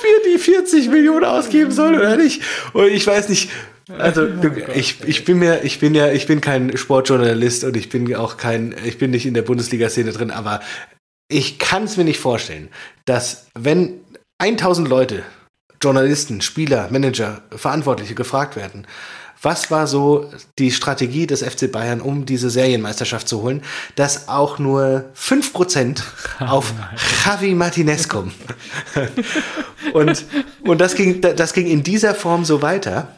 wir die 40 Millionen ausgeben sollen oder nicht. Und ich weiß nicht, also du, ich, ich bin mir, ich bin ja, ich bin kein Sportjournalist und ich bin auch kein, ich bin nicht in der Bundesliga-Szene drin, aber ich kann es mir nicht vorstellen, dass wenn 1000 Leute, Journalisten, Spieler, Manager, Verantwortliche gefragt werden, was war so die Strategie des FC Bayern, um diese Serienmeisterschaft zu holen, dass auch nur 5% auf Javi Martinez kommen? und und das, ging, das ging in dieser Form so weiter.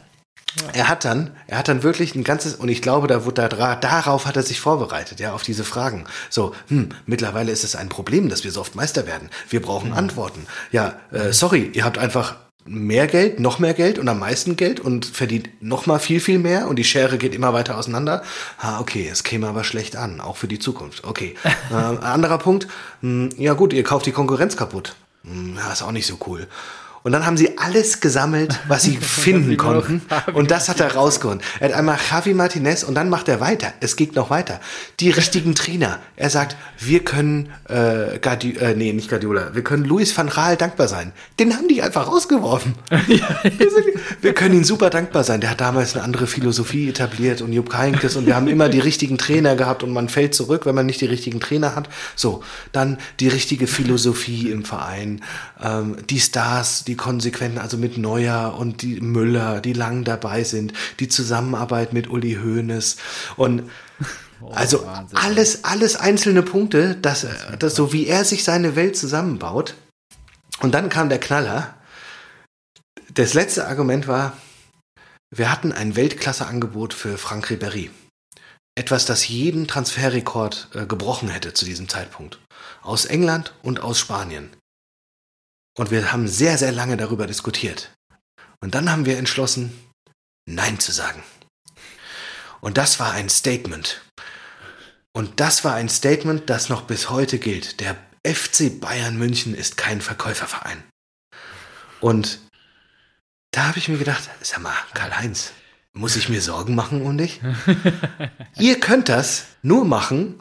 Er hat dann, er hat dann wirklich ein ganzes, und ich glaube, da wurde da, darauf hat er sich vorbereitet, ja, auf diese Fragen. So, hm, mittlerweile ist es ein Problem, dass wir so oft Meister werden. Wir brauchen. Antworten. Ja, äh, sorry, ihr habt einfach mehr Geld, noch mehr Geld und am meisten Geld und verdient noch mal viel, viel mehr und die Schere geht immer weiter auseinander. Ah, okay, es käme aber schlecht an, auch für die Zukunft. Okay. äh, anderer Punkt, mh, hm, ja gut, ihr kauft die Konkurrenz kaputt. Hm, ja, ist auch nicht so cool. Und dann haben sie alles gesammelt, was sie finden konnten. Und das hat er rausgeholt. Er hat einmal Javi Martinez und dann macht er weiter. Es geht noch weiter. Die richtigen Trainer. Er sagt, wir können, äh, Guardi äh, nee, nicht Guardiola, wir können Luis van Gaal dankbar sein. Den haben die einfach rausgeworfen. wir können ihm super dankbar sein. Der hat damals eine andere Philosophie etabliert und Jupp Heynckes und wir haben immer die richtigen Trainer gehabt und man fällt zurück, wenn man nicht die richtigen Trainer hat. So, dann die richtige Philosophie im Verein, ähm, die Stars, die konsequenten, also mit Neuer und die Müller, die lang dabei sind, die Zusammenarbeit mit Uli Hoeneß und oh, also Wahnsinn. alles, alles einzelne Punkte, dass, dass so wie er sich seine Welt zusammenbaut. Und dann kam der Knaller. Das letzte Argument war, wir hatten ein Weltklasse-Angebot für Frank Ribéry. Etwas, das jeden Transferrekord äh, gebrochen hätte zu diesem Zeitpunkt. Aus England und aus Spanien. Und wir haben sehr, sehr lange darüber diskutiert. Und dann haben wir entschlossen, Nein zu sagen. Und das war ein Statement. Und das war ein Statement, das noch bis heute gilt. Der FC Bayern München ist kein Verkäuferverein. Und da habe ich mir gedacht, sag mal, Karl-Heinz, muss ich mir Sorgen machen um dich? ihr könnt das nur machen,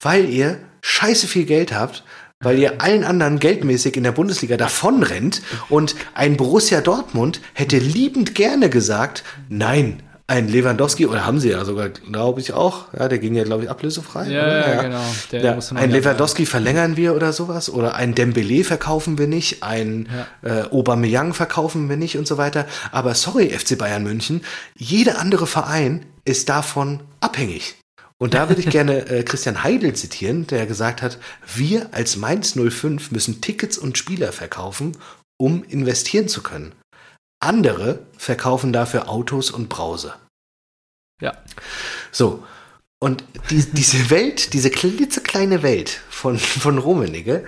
weil ihr scheiße viel Geld habt, weil ihr allen anderen geldmäßig in der Bundesliga davonrennt und ein Borussia Dortmund hätte liebend gerne gesagt, nein, ein Lewandowski, oder haben sie ja sogar, glaube ich auch, ja, der ging ja, glaube ich, ablösefrei. Ja, ja, genau. Ja, ein Lewandowski verlängern wir oder sowas, oder ein Dembele verkaufen wir nicht, ein ja. äh, Aubameyang verkaufen wir nicht und so weiter. Aber sorry, FC Bayern München, jeder andere Verein ist davon abhängig. Und da würde ich gerne äh, Christian Heidel zitieren, der gesagt hat, wir als Mainz 05 müssen Tickets und Spieler verkaufen, um investieren zu können. Andere verkaufen dafür Autos und Brause. Ja. So. Und die, diese Welt, diese klitzekleine Welt von, von Rummenigge,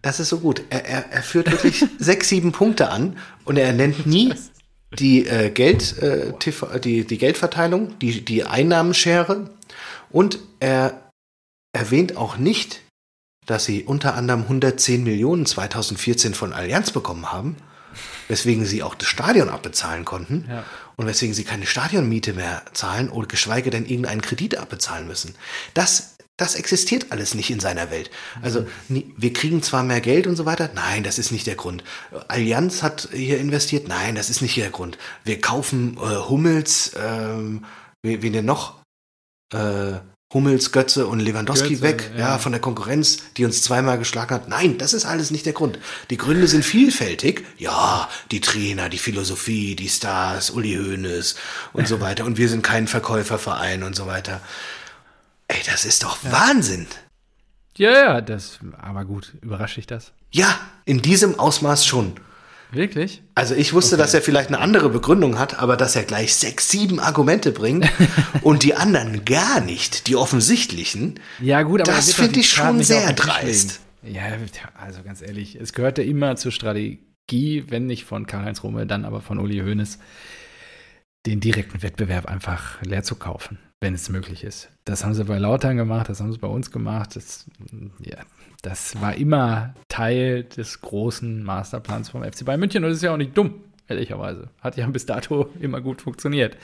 das ist so gut. Er, er, er führt wirklich sechs, sieben Punkte an und er nennt nie die, äh, Geld, äh, TV, die, die Geldverteilung, die, die Einnahmenschere und er erwähnt auch nicht, dass sie unter anderem 110 Millionen 2014 von Allianz bekommen haben, weswegen sie auch das Stadion abbezahlen konnten. Ja. und weswegen sie keine Stadionmiete mehr zahlen oder geschweige denn irgendeinen Kredit abbezahlen müssen. Das, das existiert alles nicht in seiner Welt. Also wir kriegen zwar mehr Geld und so weiter, nein, das ist nicht der Grund. Allianz hat hier investiert, nein, das ist nicht der Grund. Wir kaufen äh, Hummels, ähm, wie denn noch? Äh, Hummels, Götze und Lewandowski Götze, weg, ja. ja. von der Konkurrenz, die uns zweimal geschlagen hat. Nein, das ist alles nicht der Grund. Die Gründe sind vielfältig. Ja, die Trainer, die Philosophie, die Stars, Uli Hoeneß und so weiter. Und wir sind kein Verkäuferverein und so weiter. Ey, das ist doch ja. Wahnsinn. Ja, ja, das, aber gut, überrasche ich das? Ja, in diesem Ausmaß schon. Wirklich? Also ich wusste, okay. dass er vielleicht eine andere Begründung hat, aber dass er gleich sechs, sieben Argumente bringt und die anderen gar nicht, die offensichtlichen. Ja gut, aber das finde ich schon sehr dreist. Ja, also ganz ehrlich, es gehörte immer zur Strategie, wenn nicht von Karl-Heinz Rumme, dann aber von Uli Hoeneß, den direkten Wettbewerb einfach leer zu kaufen, wenn es möglich ist. Das haben sie bei Lautern gemacht, das haben sie bei uns gemacht. Das, ja, das war immer Teil des großen Masterplans vom FC Bayern München und das ist ja auch nicht dumm, ehrlicherweise. Hat ja bis dato immer gut funktioniert.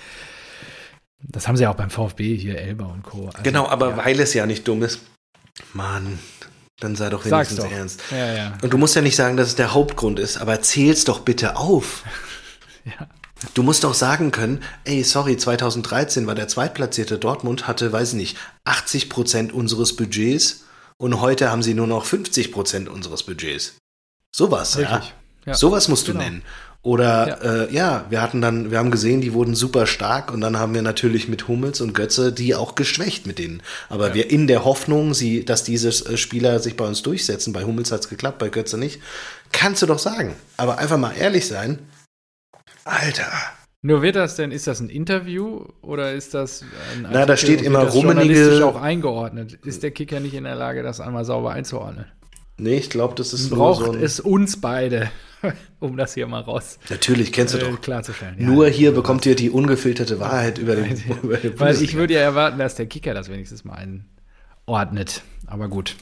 Das haben sie ja auch beim VfB hier, Elba und Co. Also, genau, aber ja. weil es ja nicht dumm ist. Mann, dann sei doch wenigstens doch. ernst. Ja, ja. Und du musst ja nicht sagen, dass es der Hauptgrund ist, aber zähl's doch bitte auf. ja. Du musst doch sagen können, ey, sorry, 2013 war der zweitplatzierte Dortmund, hatte, weiß ich nicht, 80 Prozent unseres Budgets und heute haben sie nur noch 50 Prozent unseres Budgets. Sowas, ja. ja. Sowas musst du genau. nennen. Oder ja. Äh, ja, wir hatten dann, wir haben gesehen, die wurden super stark und dann haben wir natürlich mit Hummels und Götze die auch geschwächt mit denen. Aber ja. wir in der Hoffnung, sie, dass diese äh, Spieler sich bei uns durchsetzen, bei Hummels hat es geklappt, bei Götze nicht, kannst du doch sagen. Aber einfach mal ehrlich sein, Alter. Nur wird das denn, ist das ein Interview oder ist das ein Na, da steht immer rummenige. auch eingeordnet. Ist der Kicker nicht in der Lage, das einmal sauber einzuordnen? Nee, ich glaube, das ist Braucht so es uns beide, um das hier mal raus Natürlich, kennst du äh, doch. klarzustellen. Ja, nur hier bekommt ihr die ungefilterte Wahrheit über den, über den Weil ich würde ja erwarten, dass der Kicker das wenigstens mal einordnet. Aber gut.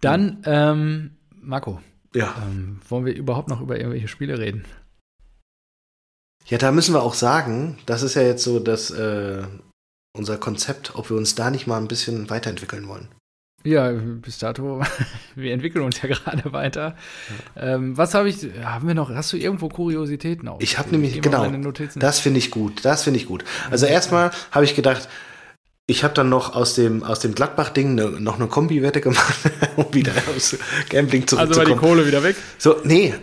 Dann, ähm, Marco. Ja. Ähm, wollen wir überhaupt noch über irgendwelche Spiele reden? Ja, da müssen wir auch sagen, das ist ja jetzt so das, äh, unser Konzept, ob wir uns da nicht mal ein bisschen weiterentwickeln wollen. Ja, bis dato, wir entwickeln uns ja gerade weiter. Ja. Ähm, was habe ich, haben wir noch, hast du irgendwo Kuriositäten auf? Ich habe nämlich, genau, das finde ich gut, das finde ich gut. Also erstmal habe ich gedacht, ich habe dann noch aus dem, aus dem Gladbach-Ding ne, noch eine Kombi-Wette gemacht, um wieder aus Gambling zurückzukommen. Also war die Kohle wieder weg? So, nee,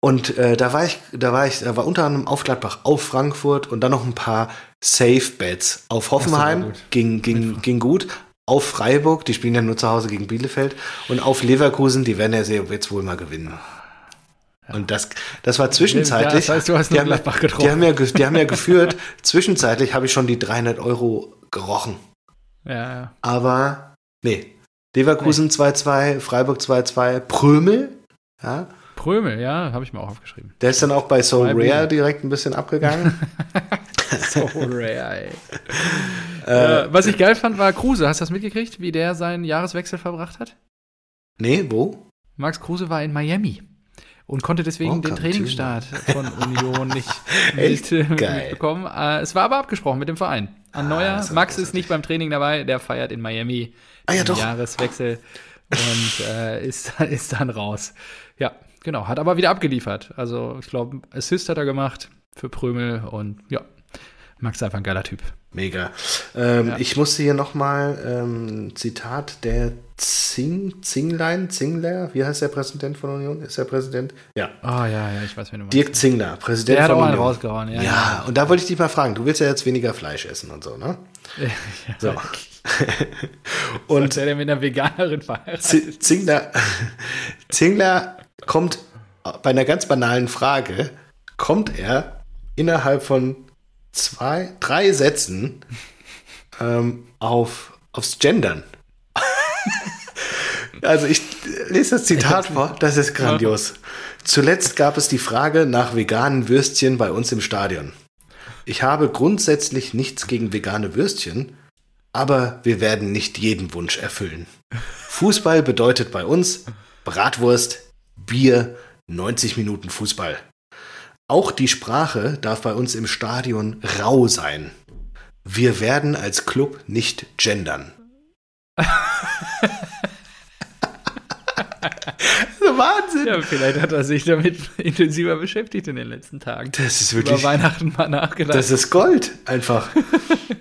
und äh, da war ich, da war ich, da war unter anderem auf Gladbach, auf Frankfurt und dann noch ein paar Safe Bets. Auf Hoffenheim ging, ging, ging gut. Auf Freiburg, die spielen ja nur zu Hause gegen Bielefeld. Und auf Leverkusen, die werden ja jetzt wohl mal gewinnen. Ja. Und das, das war zwischenzeitlich. Ja, das heißt, du hast nur Gladbach getroffen. Die haben ja, die haben ja geführt. zwischenzeitlich habe ich schon die 300 Euro gerochen. Ja, ja. Aber, nee. Leverkusen 2-2, nee. Freiburg 2-2, Prömel, ja, Prömel, ja, habe ich mir auch aufgeschrieben. Der ist dann auch bei So Rare direkt ein bisschen abgegangen. so Rare, ey. äh, was ich geil fand, war Kruse. Hast du das mitgekriegt, wie der seinen Jahreswechsel verbracht hat? Nee, wo? Max Kruse war in Miami und konnte deswegen oh, den Trainingsstart von Union nicht mit, mitbekommen. Äh, es war aber abgesprochen mit dem Verein. An ah, Neuer, Max ist nicht beim Training dabei, der feiert in Miami ah, ja, den Jahreswechsel und äh, ist, ist dann raus. Ja, Genau, hat aber wieder abgeliefert. Also ich glaube, Assist hat er gemacht für Prömel und ja, Max ist einfach ein geiler Typ. Mega. Ähm, ja. Ich musste hier nochmal ähm, Zitat der Zing, Zinglein, Zingler, wie heißt der Präsident von Union? Ist der Präsident? Ja. Ah, oh, ja, ja, ich weiß, wen du meinst. Dirk Zingler, Präsident der von Union. Der hat auch einen rausgehauen, ja, ja. Ja, und da wollte ich dich mal fragen, du willst ja jetzt weniger Fleisch essen und so, ne? ja. So. und der, der mit einer Veganerin verheiratet Zingler, Zingler kommt bei einer ganz banalen Frage, kommt er innerhalb von zwei, drei Sätzen ähm, auf, aufs Gendern. also ich lese das Zitat vor, das ist grandios. Zuletzt gab es die Frage nach veganen Würstchen bei uns im Stadion. Ich habe grundsätzlich nichts gegen vegane Würstchen, aber wir werden nicht jeden Wunsch erfüllen. Fußball bedeutet bei uns Bratwurst, Bier, 90 Minuten Fußball. auch die Sprache darf bei uns im Stadion rau sein. Wir werden als Club nicht gendern. Wahnsinn. Ja, vielleicht hat er sich damit intensiver beschäftigt in den letzten Tagen. Das ist wirklich. Über Weihnachten mal nachgedacht. Das ist Gold, einfach.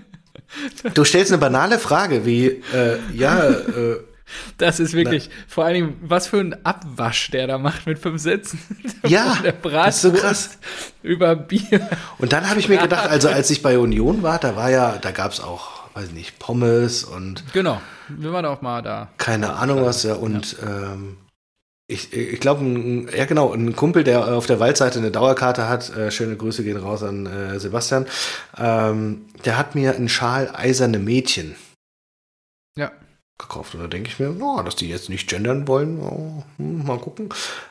du stellst eine banale Frage wie, äh, ja, äh, das ist wirklich, Na. vor allen Dingen, was für ein Abwasch der da macht mit fünf Sätzen. Ja, der das ist so krass. Über Bier. Und dann habe ich mir gedacht, also als ich bei Union war, da war ja, da gab es auch, weiß nicht, Pommes und. Genau, wir waren auch mal da. Keine Ahnung was, ja, und ja. Ähm, ich, ich glaube, ja genau, ein Kumpel, der auf der Waldseite eine Dauerkarte hat, äh, schöne Grüße gehen raus an äh, Sebastian, ähm, der hat mir einen Schal eiserne Mädchen ja. Gekauft. Und da denke ich mir, oh, dass die jetzt nicht gendern wollen, oh, hm, mal gucken.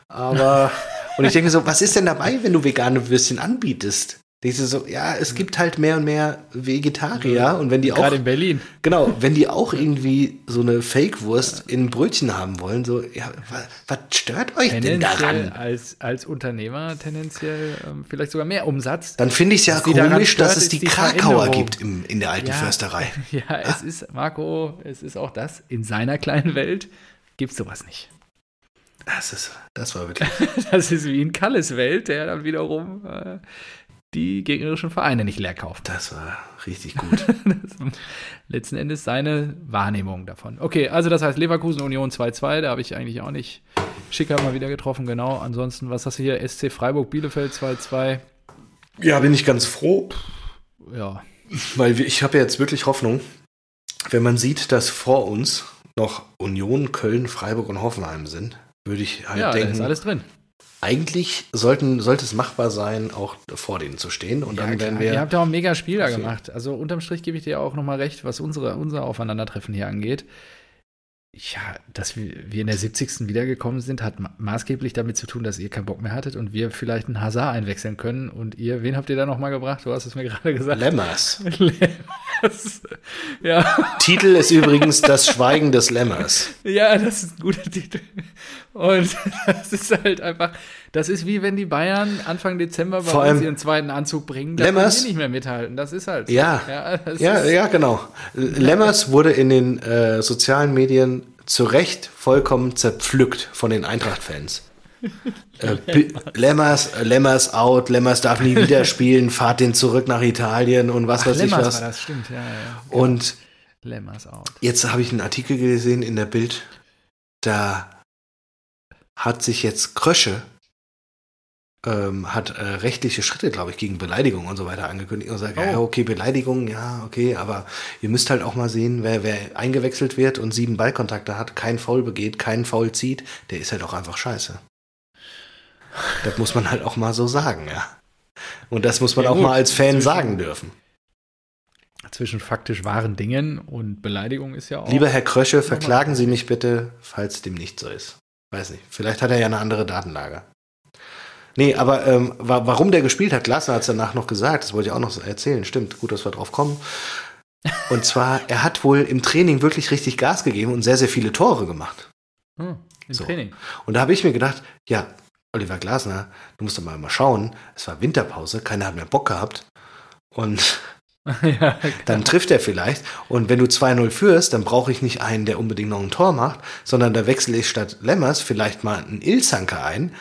Aber, und ich denke so, was ist denn dabei, wenn du vegane Würstchen anbietest? Diese so, ja, es gibt halt mehr und mehr Vegetarier und wenn die auch. Gerade in Berlin. Genau, wenn die auch irgendwie so eine Fake-Wurst in Brötchen haben wollen, so, ja, was, was stört euch denn daran? Als, als Unternehmer tendenziell ähm, vielleicht sogar mehr Umsatz. Dann finde ich es ja komisch, stört, dass es die, die Krakauer gibt im, in der alten ja, Försterei. Ja, es ist, Marco, es ist auch das, in seiner kleinen Welt gibt es sowas nicht. Das ist, das war wirklich. das ist wie in Kalles Welt, der dann wiederum äh, die gegnerischen Vereine nicht leer kauft. Das war richtig gut. letzten Endes seine Wahrnehmung davon. Okay, also das heißt Leverkusen Union 2-2, da habe ich eigentlich auch nicht Schicker mal wieder getroffen, genau. Ansonsten, was hast du hier? SC Freiburg Bielefeld 2-2. Ja, bin ich ganz froh. Ja. Weil ich habe jetzt wirklich Hoffnung, wenn man sieht, dass vor uns noch Union, Köln, Freiburg und Hoffenheim sind, würde ich halt ja, denken. Da ist alles drin eigentlich sollten, sollte es machbar sein, auch vor denen zu stehen. Und dann ja, werden wir. Ihr habt ja auch ein mega Spiel da gemacht. Also unterm Strich gebe ich dir auch nochmal recht, was unsere, unser Aufeinandertreffen hier angeht ja, dass wir in der 70. wiedergekommen sind, hat maßgeblich damit zu tun, dass ihr keinen Bock mehr hattet und wir vielleicht einen Hazard einwechseln können. Und ihr, wen habt ihr da nochmal gebracht? Du hast es mir gerade gesagt. Lemmers. Lemmers. Ja. Titel ist übrigens Das Schweigen des Lemmers. Ja, das ist ein guter Titel. Und das ist halt einfach, das ist wie wenn die Bayern Anfang Dezember bei Vor uns ihren zweiten Anzug bringen, da können wir nicht mehr mithalten. Das ist halt so. Ja, ja, ja, ja, genau. Lemmers wurde in den äh, sozialen Medien zu Recht vollkommen zerpflückt von den Eintracht-Fans. äh, Lemmers, äh, Lemmers out, Lemmers darf nie wieder spielen, fahrt den zurück nach Italien und was Ach, weiß Lemmers ich was. War das stimmt, ja, ja. Und Lemmers out. Jetzt habe ich einen Artikel gesehen in der Bild, da hat sich jetzt Krösche ähm, hat äh, rechtliche Schritte, glaube ich, gegen Beleidigung und so weiter angekündigt und sagt, oh. ja, okay, Beleidigung, ja, okay, aber ihr müsst halt auch mal sehen, wer, wer eingewechselt wird und sieben Ballkontakte hat, keinen Foul begeht, keinen Foul zieht, der ist halt auch einfach scheiße. Das muss man halt auch mal so sagen, ja. Und das muss man ja, auch gut, mal als Fan sagen dürfen. Zwischen faktisch wahren Dingen und Beleidigung ist ja auch. Lieber Herr Krösche, verklagen Sie mich bitte, falls dem nicht so ist. Weiß nicht. Vielleicht hat er ja eine andere Datenlage. Nee, aber ähm, warum der gespielt hat, Glasner hat es danach noch gesagt, das wollte ich auch noch erzählen. Stimmt, gut, dass wir drauf kommen. Und zwar, er hat wohl im Training wirklich richtig Gas gegeben und sehr, sehr viele Tore gemacht. Hm, Im so. Training. Und da habe ich mir gedacht, ja, Oliver Glasner, du musst doch mal, mal schauen, es war Winterpause, keiner hat mehr Bock gehabt. Und ja, dann trifft er vielleicht. Und wenn du 2-0 führst, dann brauche ich nicht einen, der unbedingt noch ein Tor macht, sondern da wechsle ich statt Lemmers vielleicht mal einen Ilzanke ein,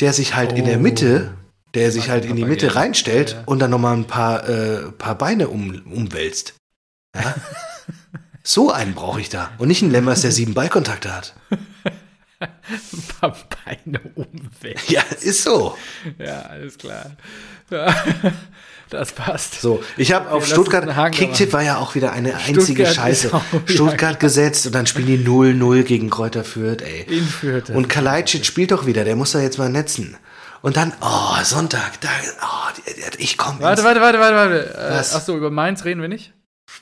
der sich halt oh. in der Mitte, der sich halt in die Mitte gehen. reinstellt ja, ja. und dann nochmal ein paar, äh, paar Beine um, umwälzt. Ja? so einen brauche ich da. Und nicht einen Lemmers, der sieben Ballkontakte hat. ein paar Beine umwälzt. Ja, ist so. Ja, alles klar. Ja. Das passt. So, ich habe auf Stuttgart, Kicktipp war ja auch wieder eine einzige Stuttgart Scheiße. Stuttgart gesetzt und dann spielen die 0-0 gegen Kräuter Fürth, ey. In Fürth. Und Kalajdzic spielt doch wieder, der muss da jetzt mal netzen. Und dann, oh, Sonntag, da, oh, ich komme. Warte, warte, warte, warte, warte. Äh, Achso, über Mainz reden wir nicht?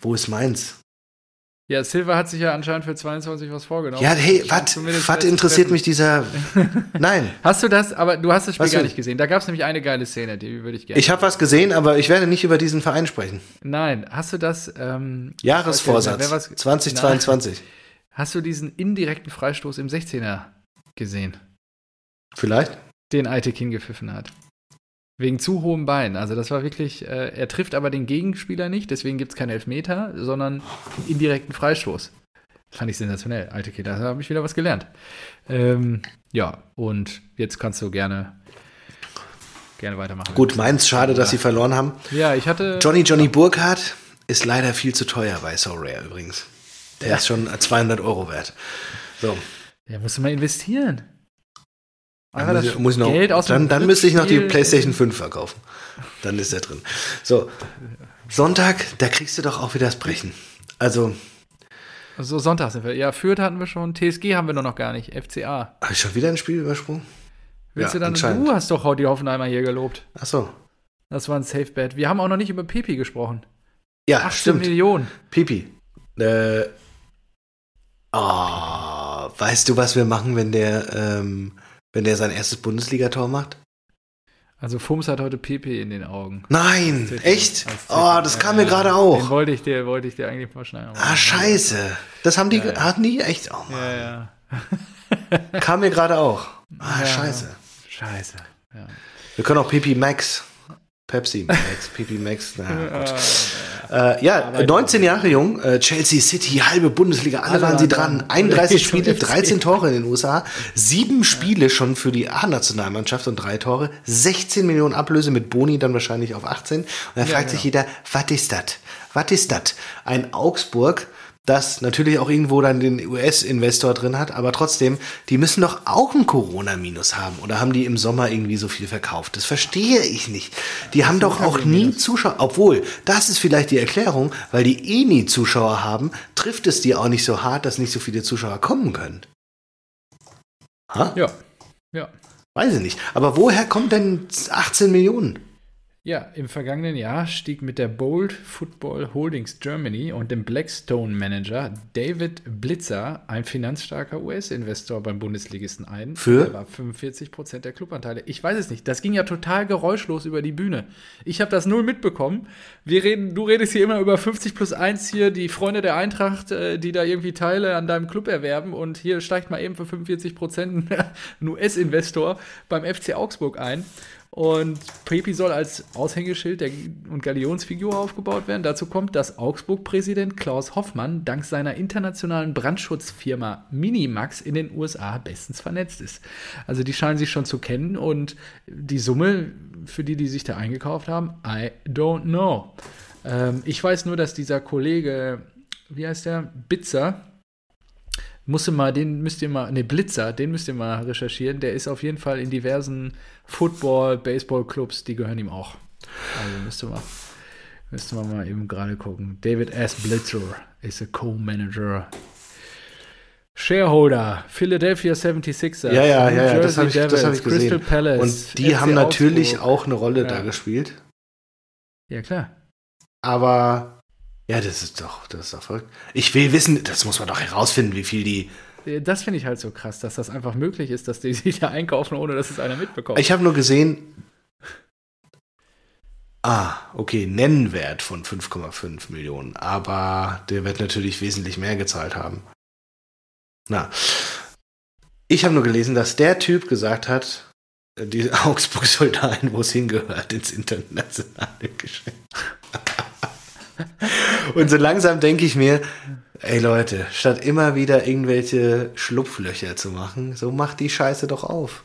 Wo ist Mainz? Ja, Silva hat sich ja anscheinend für 22 was vorgenommen. Ja, hey, was interessiert mich dieser. Nein. Hast du das? Aber du hast das Spiel was gar nicht gesehen. Da gab es nämlich eine geile Szene, die würde ich gerne. Ich habe was gesehen, aber ich werde nicht über diesen Verein sprechen. Nein. Hast du das? Ähm, Jahresvorsatz was, 2022. Nein. Hast du diesen indirekten Freistoß im 16er gesehen? Vielleicht. Den Aitekin gepfiffen hat. Wegen zu hohem Bein. Also das war wirklich, äh, er trifft aber den Gegenspieler nicht, deswegen gibt es keinen Elfmeter, sondern indirekten Freistoß. Fand ich sensationell. Alte Kinder, da habe ich wieder was gelernt. Ähm, ja, und jetzt kannst du gerne, gerne weitermachen. Gut, Mainz, schade, dass sie verloren haben. Ja, ich hatte. Johnny Johnny Burkhardt ist leider viel zu teuer bei So Rare übrigens. Der ja. ist schon 200 Euro wert. So. Ja, musst du mal investieren. Einfach muss, ich, muss ich noch, Geld aus dann, dann müsste ich noch die PlayStation 5 verkaufen. Dann ist er drin. So, Sonntag, da kriegst du doch auch wieder das Brechen. Also. Also Sonntag sind wir. Ja, Fürth hatten wir schon. TSG haben wir nur noch gar nicht. FCA. Habe ich schon wieder ein Spiel übersprungen? Willst ja, du dann? Du hast doch die Hoffenheimer hier gelobt. Ach so. Das war ein Safe Bet. Wir haben auch noch nicht über Pipi gesprochen. Ja, 18 stimmt. Millionen. Pipi. Äh, oh, weißt du, was wir machen, wenn der ähm, wenn der sein erstes Bundesligator macht? Also Fums hat heute PP in den Augen. Nein, echt? Oh, das kam mir gerade auch. Den wollte ich dir, wollte ich dir eigentlich mal schnell Ah, scheiße. Das haben die, ja, ja. hatten die echt? Oh Mann. Ja, ja. kam mir gerade auch. Ah, scheiße. Scheiße. Wir können auch PP Max Pepsi Max, PP Max. Na, äh, ja, 19 Jahre jung, äh, Chelsea City, halbe Bundesliga, alle, alle waren sie dran. 31 Spiele, 13 Tore in den USA, sieben Spiele schon für die A-Nationalmannschaft und drei Tore, 16 Millionen Ablöse mit Boni dann wahrscheinlich auf 18. Und da ja, fragt genau. sich jeder, was ist das? Was ist das? Ein Augsburg, das natürlich auch irgendwo dann den US-Investor drin hat, aber trotzdem, die müssen doch auch ein Corona-Minus haben. Oder haben die im Sommer irgendwie so viel verkauft? Das verstehe ich nicht. Die haben doch auch nie Zuschauer, obwohl, das ist vielleicht die Erklärung, weil die eh nie Zuschauer haben, trifft es die auch nicht so hart, dass nicht so viele Zuschauer kommen können. Ha? Ja. Ja. Weiß ich nicht. Aber woher kommen denn 18 Millionen? Ja, im vergangenen Jahr stieg mit der Bold Football Holdings Germany und dem Blackstone Manager David Blitzer ein finanzstarker US-Investor beim Bundesligisten ein. Für? Er war 45 Prozent der Clubanteile. Ich weiß es nicht. Das ging ja total geräuschlos über die Bühne. Ich habe das null mitbekommen. Wir reden, du redest hier immer über 50 plus 1 hier, die Freunde der Eintracht, äh, die da irgendwie Teile an deinem Club erwerben und hier steigt mal eben für 45 Prozent ein US-Investor beim FC Augsburg ein. Und Pepi soll als Aushängeschild und Galionsfigur aufgebaut werden. Dazu kommt, dass Augsburg-Präsident Klaus Hoffmann dank seiner internationalen Brandschutzfirma Minimax in den USA bestens vernetzt ist. Also die scheinen sich schon zu kennen und die Summe, für die die sich da eingekauft haben, I don't know. Ähm, ich weiß nur, dass dieser Kollege, wie heißt der, Bitzer, musste mal, den müsst ihr mal, ne, Blitzer, den müsst ihr mal recherchieren. Der ist auf jeden Fall in diversen Football, Baseball-Clubs, die gehören ihm auch. Also müsste man, müsste man mal eben gerade gucken. David S. Blitzer ist a Co-Manager. Shareholder, Philadelphia 76ers. Ja, ja, ja, ja das habe ich, hab ich gesehen. Crystal Palace. Und die FC haben natürlich Augsburg. auch eine Rolle ja. da gespielt. Ja, klar. Aber ja, das ist doch, das ist doch verrückt. Ich will wissen, das muss man doch herausfinden, wie viel die. Das finde ich halt so krass, dass das einfach möglich ist, dass die sich da einkaufen, ohne dass es einer mitbekommt. Ich habe nur gesehen. Ah, okay, Nennwert von 5,5 Millionen. Aber der wird natürlich wesentlich mehr gezahlt haben. Na. Ich habe nur gelesen, dass der Typ gesagt hat, die Augsburg soll dahin, wo es hingehört, ins internationale Geschäft. Und so langsam denke ich mir, ey Leute, statt immer wieder irgendwelche Schlupflöcher zu machen, so macht die Scheiße doch auf.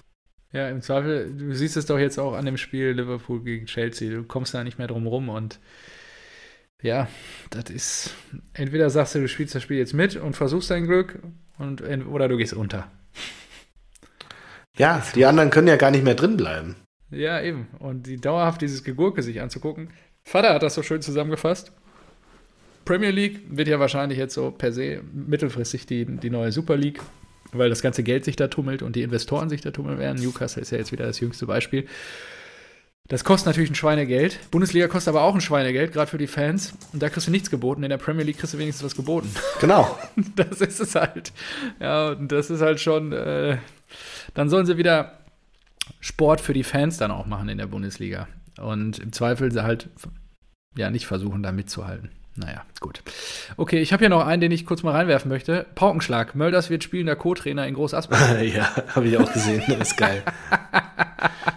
Ja, im Zweifel, du siehst es doch jetzt auch an dem Spiel Liverpool gegen Chelsea. Du kommst da nicht mehr drum rum und ja, das ist, entweder sagst du, du spielst das Spiel jetzt mit und versuchst dein Glück und, oder du gehst unter. Ja, die anderen können ja gar nicht mehr drin bleiben. Ja, eben. Und die dauerhaft dieses Gegurke sich anzugucken. Vater hat das so schön zusammengefasst. Premier League wird ja wahrscheinlich jetzt so per se mittelfristig die, die neue Super League, weil das ganze Geld sich da tummelt und die Investoren sich da tummeln werden. Newcastle ist ja jetzt wieder das jüngste Beispiel. Das kostet natürlich ein Schweinegeld. Bundesliga kostet aber auch ein Schweinegeld, gerade für die Fans. Und da kriegst du nichts geboten. In der Premier League kriegst du wenigstens was geboten. Genau. Das ist es halt. Ja, und das ist halt schon. Äh, dann sollen sie wieder Sport für die Fans dann auch machen in der Bundesliga. Und im Zweifel sie halt ja nicht versuchen, da mitzuhalten. Naja, gut. Okay, ich habe hier noch einen, den ich kurz mal reinwerfen möchte. Paukenschlag. Mölders wird spielender Co-Trainer in Groß Asbach. ja, habe ich auch gesehen. Das ist geil.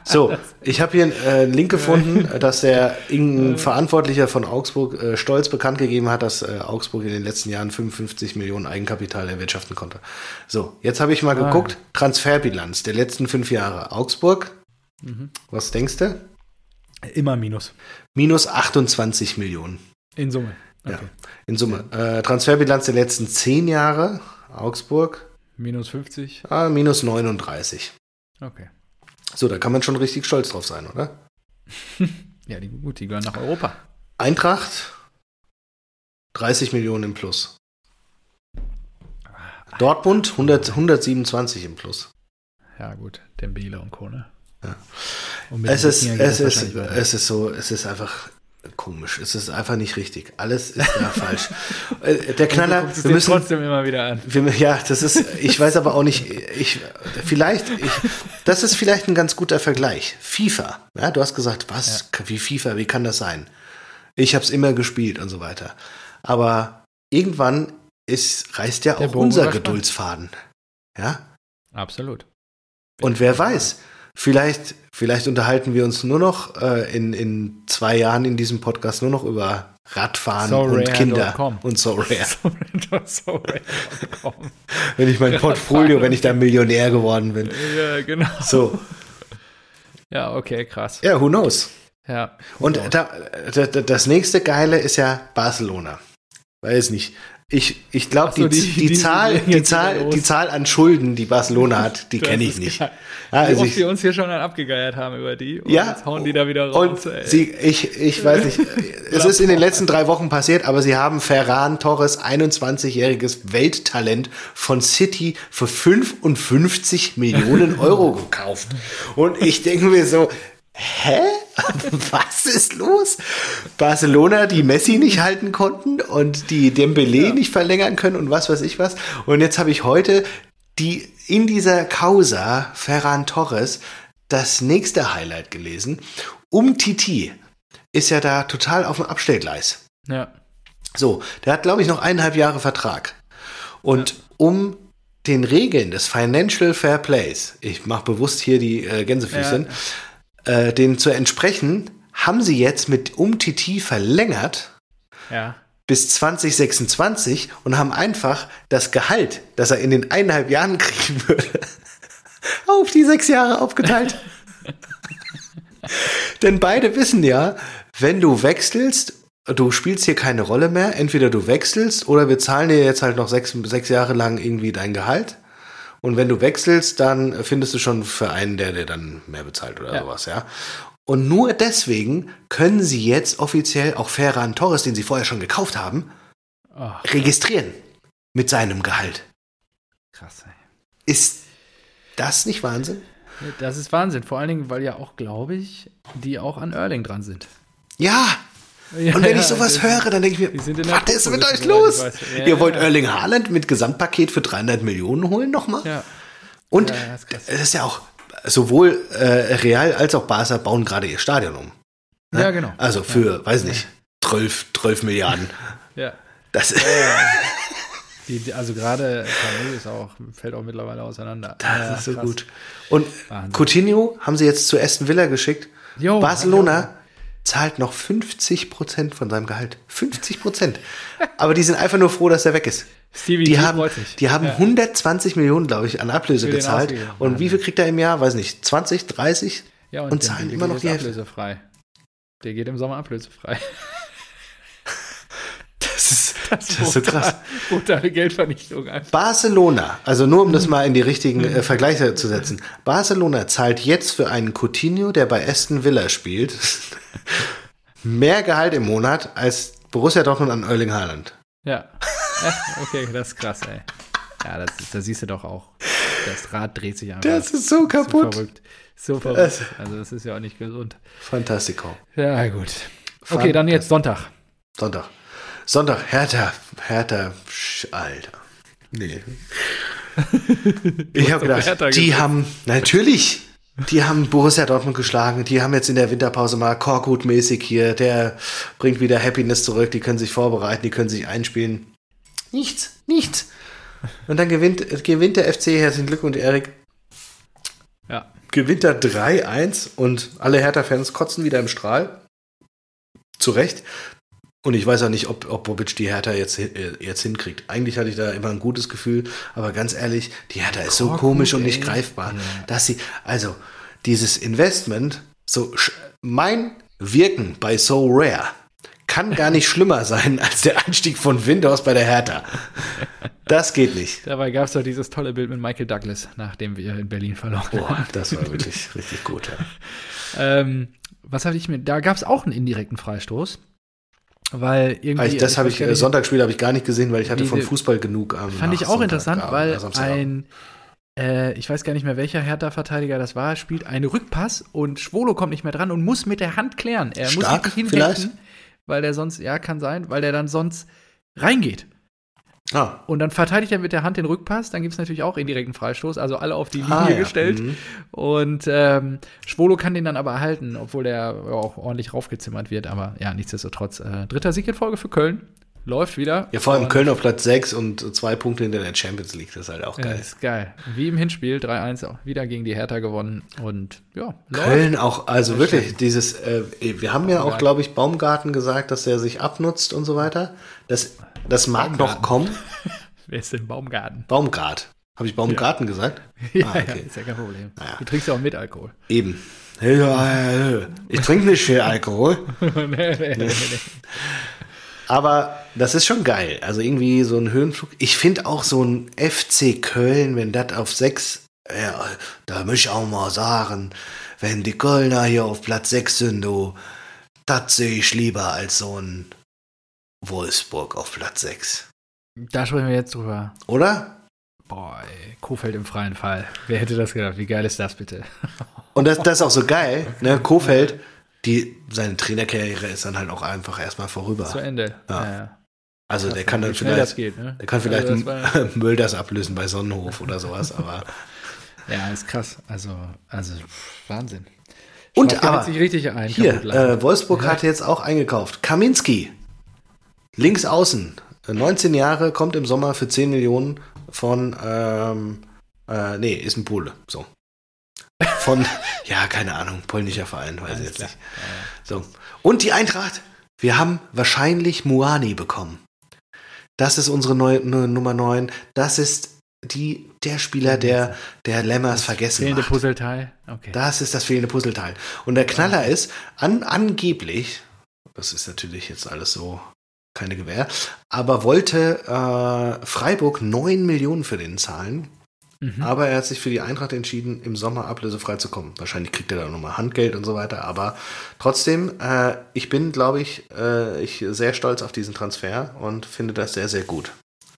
So, ich habe hier einen äh, Link gefunden, dass der irgendein Verantwortlicher von Augsburg äh, stolz bekannt gegeben hat, dass äh, Augsburg in den letzten Jahren 55 Millionen Eigenkapital erwirtschaften konnte. So, jetzt habe ich mal Ah. geguckt, Transferbilanz der letzten fünf Jahre. Augsburg, Mhm. was denkst du? Immer Minus. Minus 28 Millionen In Summe. Ja. Okay. in Summe. Äh, Transferbilanz der letzten zehn Jahre. Augsburg, Minus 50. ah, minus 39. Okay. So, da kann man schon richtig stolz drauf sein, oder? Ja, die, gut, die gehören nach Europa. Eintracht 30 Millionen im Plus. Dortmund 100, 127 im Plus. Ja, gut. Dembele und Co. Ne? Ja. Es ist, es, ist, es ist so, es ist einfach komisch. Es ist einfach nicht richtig. Alles ist da falsch. Äh, Der Knaller, wir müssen, trotzdem immer wieder an. wir, ja, das ist, ich weiß aber auch nicht, ich, vielleicht, ich, das ist vielleicht ein ganz guter Vergleich. FIFA, ja, du hast gesagt, was, wie FIFA, wie kann das sein? Ich habe es immer gespielt und so weiter. Aber irgendwann ist, reißt ja auch unser. Geduldsfaden. Ja, Absolut. und wer weiß, vielleicht, vielleicht unterhalten wir uns nur noch äh, in, in zwei Jahren in diesem Podcast nur noch über Radfahren und Sorare.com. Kinder und so rare. Sorry. Wenn ich mein Portfolio, wenn ich da Millionär geworden bin. ja, genau. So, Ja, okay, krass. ja, who knows? Ja. Und Genau. da, da, da- das nächste Geile ist ja Barcelona. Weiß nicht. Ich, ich glaube, so, die, die- die, die Zahl, die, Zahl, die Zahl an Schulden, die Barcelona hat, die kenne ich nicht. geil. Ja, also wir uns hier schon abgegeiert haben über die. Und Ja. Jetzt hauen die da wieder raus. Und sie, ich, ich weiß nicht, es ist in den letzten drei Wochen passiert, aber sie haben Ferran Torres, 21-jähriges Welttalent von City für 55 Millionen Euro gekauft. Und ich denke mir so, hä? Was ist los? Barcelona, die Messi nicht halten konnten und die Dembele nicht verlängern können und was weiß ich was. Und jetzt habe ich heute die in dieser Causa Ferran Torres das nächste Highlight gelesen. Um Titi ist ja da total auf dem Abstellgleis. ja. So, der hat, glaube ich, noch eineinhalb Jahre Vertrag. Und um den Regeln des Financial Fair Plays, ich mache bewusst hier die äh, Gänsefüßchen, äh, denen zu entsprechen, haben sie jetzt mit Umtiti verlängert Ja. bis 2026 und haben einfach das Gehalt, das er in den eineinhalb Jahren kriegen würde, auf die sechs Jahre aufgeteilt. Denn beide wissen ja, wenn du wechselst, du spielst hier keine Rolle mehr, entweder du wechselst oder wir zahlen dir jetzt halt noch sechs, sechs Jahre lang irgendwie dein Gehalt. Und wenn du wechselst, dann findest du schon für einen, der dir dann mehr bezahlt oder Ja. sowas, ja. Und nur deswegen können sie jetzt offiziell auch Ferran Torres, den sie vorher schon gekauft haben, Ach, registrieren mit seinem Gehalt. krass, ey. Ist das nicht Wahnsinn? Das ist Wahnsinn. Vor allen Dingen, weil ja auch, glaube ich, die auch an Erling dran sind. Ja. Ja, Und wenn ja, ich sowas höre, dann denke ich mir, sind in der was ist mit euch los? Ihr wollt. Erling Haaland mit Gesamtpaket für 300 Millionen holen nochmal? Ja. Und ist es ist ja auch, sowohl äh, Real als auch Barca bauen gerade ihr Stadion um. Ne? Ja, genau. Also für, weiß nicht, 12, 12 Milliarden. Ja. Das, Die, die, also gerade Kanu ist auch, fällt auch mittlerweile auseinander. das Ja, ist so krass. gut. Und Wahnsinn. Coutinho haben sie jetzt zu Aston Villa geschickt. Jo, Barcelona zahlt noch 50 Prozent von seinem Gehalt. 50 Prozent. Aber die sind einfach nur froh, dass er weg ist. Stevie Die haben, die haben Ja. 120 Millionen, glaube ich, an Ablöse gezahlt. Und wie viel kriegt er im Jahr? Weiß nicht, 20, 30? Ja, und der zahlen immer noch die ablösefrei. Der geht im Sommer ablösefrei. Das ist, das ist so krass. Brutale Geldvernichtung einfach. Barcelona, also nur um das mal in die richtigen äh, Vergleiche zu setzen. Barcelona zahlt jetzt für einen Coutinho, der bei Aston Villa spielt, mehr Gehalt im Monat als Borussia Dortmund an Erling Haaland. Ja. ja. Okay, das ist krass, ey. Ja, das ist, da siehst du doch auch. Das Rad dreht sich einfach. Das ist so so kaputt. verrückt. So verrückt. Also das ist ja auch nicht gesund. Fantastico. Ja, gut. Okay, dann jetzt Sonntag. Sonntag. Sonntag, Hertha, Hertha, Alter. Nee. ich habe gedacht, die haben, natürlich, die haben Borussia Dortmund geschlagen. Die haben jetzt in der Winterpause mal Korkut-mäßig hier, der bringt wieder Happiness zurück. Die können sich vorbereiten, die können sich einspielen. Nichts, nichts. Und dann gewinnt, gewinnt der FC, herzlichen Glückwunsch, Erik. Ja. Gewinnt er 3-1 und alle Hertha-Fans kotzen wieder im Strahl. Zu Recht. Und ich weiß auch nicht, ob, ob Bobic die Hertha jetzt, äh, jetzt hinkriegt. Eigentlich hatte ich da immer ein gutes Gefühl, aber ganz ehrlich, die Hertha ist so Korkut, komisch und nicht ey. greifbar, Ja. dass sie, also dieses Investment, so mein Wirken bei So Rare kann gar nicht schlimmer sein als der Einstieg von Windows bei der Hertha. Das geht nicht. Dabei gab es doch dieses tolle Bild mit Michael Douglas, nachdem wir in Berlin verloren haben. Boah, das war wirklich richtig gut. Ja. Ähm, was habe ich mir, da gab es auch einen indirekten Freistoß. Weil irgendwie. Also das habe weiß ich, äh, nicht, Sonntagsspiel habe ich gar nicht gesehen, weil ich hatte von Fußball genug am Fand ich auch interessant, Sonntagabend, weil äh, ein, äh, ich weiß gar nicht mehr, welcher Hertha-Verteidiger das war, spielt einen Rückpass und Schwolo kommt nicht mehr dran und muss mit der Hand klären. Er Stark, muss vielleicht? hinhalten, weil der sonst, ja, kann sein, weil der dann sonst reingeht. Ah, Und dann verteidigt er mit der Hand den Rückpass, dann gibt es natürlich auch indirekten Freistoß, also alle auf die Linie Ah, ja. gestellt. Mhm. Und ähm, Schwolo kann den dann aber erhalten, obwohl der ja auch ordentlich raufgezimmert wird. Aber ja, nichtsdestotrotz. Äh, dritter Sieg in Folge für Köln. Läuft wieder. ja, vor allem Köln auf Platz 6 und zwei Punkte hinter der Champions League, das ist halt auch Ja, geil. ist geil. Wie im Hinspiel, 3-1 auch wieder gegen die Hertha gewonnen. Und ja, Köln auch, also Ja, wirklich, stimmt. dieses, äh, wir haben ja auch, Baumgarten. glaube ich, Baumgarten gesagt, dass er sich abnutzt und so weiter. Das, das mag noch Baumgarten. kommen. Wer ist denn Baumgarten? Baumgart. Habe ich Baumgarten gesagt? Ja, Ah, ja, okay. ist ja kein Problem. Naja. Du trinkst ja auch mit Alkohol. Eben. Ja, ja, ja. Ich trinke nicht viel Alkohol. nee, nee, nee. Aber das ist schon geil. Also irgendwie so ein Höhenflug. Ich finde auch so ein FC Köln, wenn das auf sechs, ja, da muss ich auch mal sagen, wenn die Kölner hier auf Platz sechs sind, du, das sehe ich lieber als so ein Wolfsburg auf Platz sechs. Da sprechen wir jetzt drüber. Oder? Boah, ey, Kofeld im freien Fall. Wer hätte das gedacht? Wie geil ist das bitte? Und das, das ist auch so geil, ne? Kofeld, die, seine Trainerkarriere ist dann halt auch einfach erstmal vorüber. Zu Ende. Ja. Ja, ja. Also der kann dann das vielleicht, geht, ne? der kann vielleicht Also das Mölders ablösen bei Sonnenhof oder sowas, aber. Ja, ist krass. Also, also Wahnsinn. Und Schlauch aber sich richtig ein. Hier, äh, Wolfsburg hat jetzt auch eingekauft. Kaminski, links außen, äh, 19 Jahre, kommt im Sommer für 10 Millionen von, ähm, äh, nee, ist ein Pole, so. Von, ja, keine Ahnung, polnischer Verein, weiß ich jetzt klar. nicht. So. Und die Eintracht, wir haben wahrscheinlich Muani bekommen. Das ist unsere neue, ne, Nummer 9. Das ist die, der Spieler, der, der Lemmers vergessen Fehlende macht. Puzzleteil. Okay. Das ist das fehlende Puzzleteil. Und der Knaller ist, an, angeblich, das ist natürlich jetzt alles so keine Gewähr, aber wollte äh, Freiburg 9 Millionen für den zahlen. Mhm. Aber er hat sich für die Eintracht entschieden, im Sommer ablösefrei zu kommen. Wahrscheinlich kriegt er da nochmal Handgeld und so weiter. Aber trotzdem, äh, ich bin, glaube ich, äh, ich sehr stolz auf diesen Transfer und finde das sehr, sehr gut.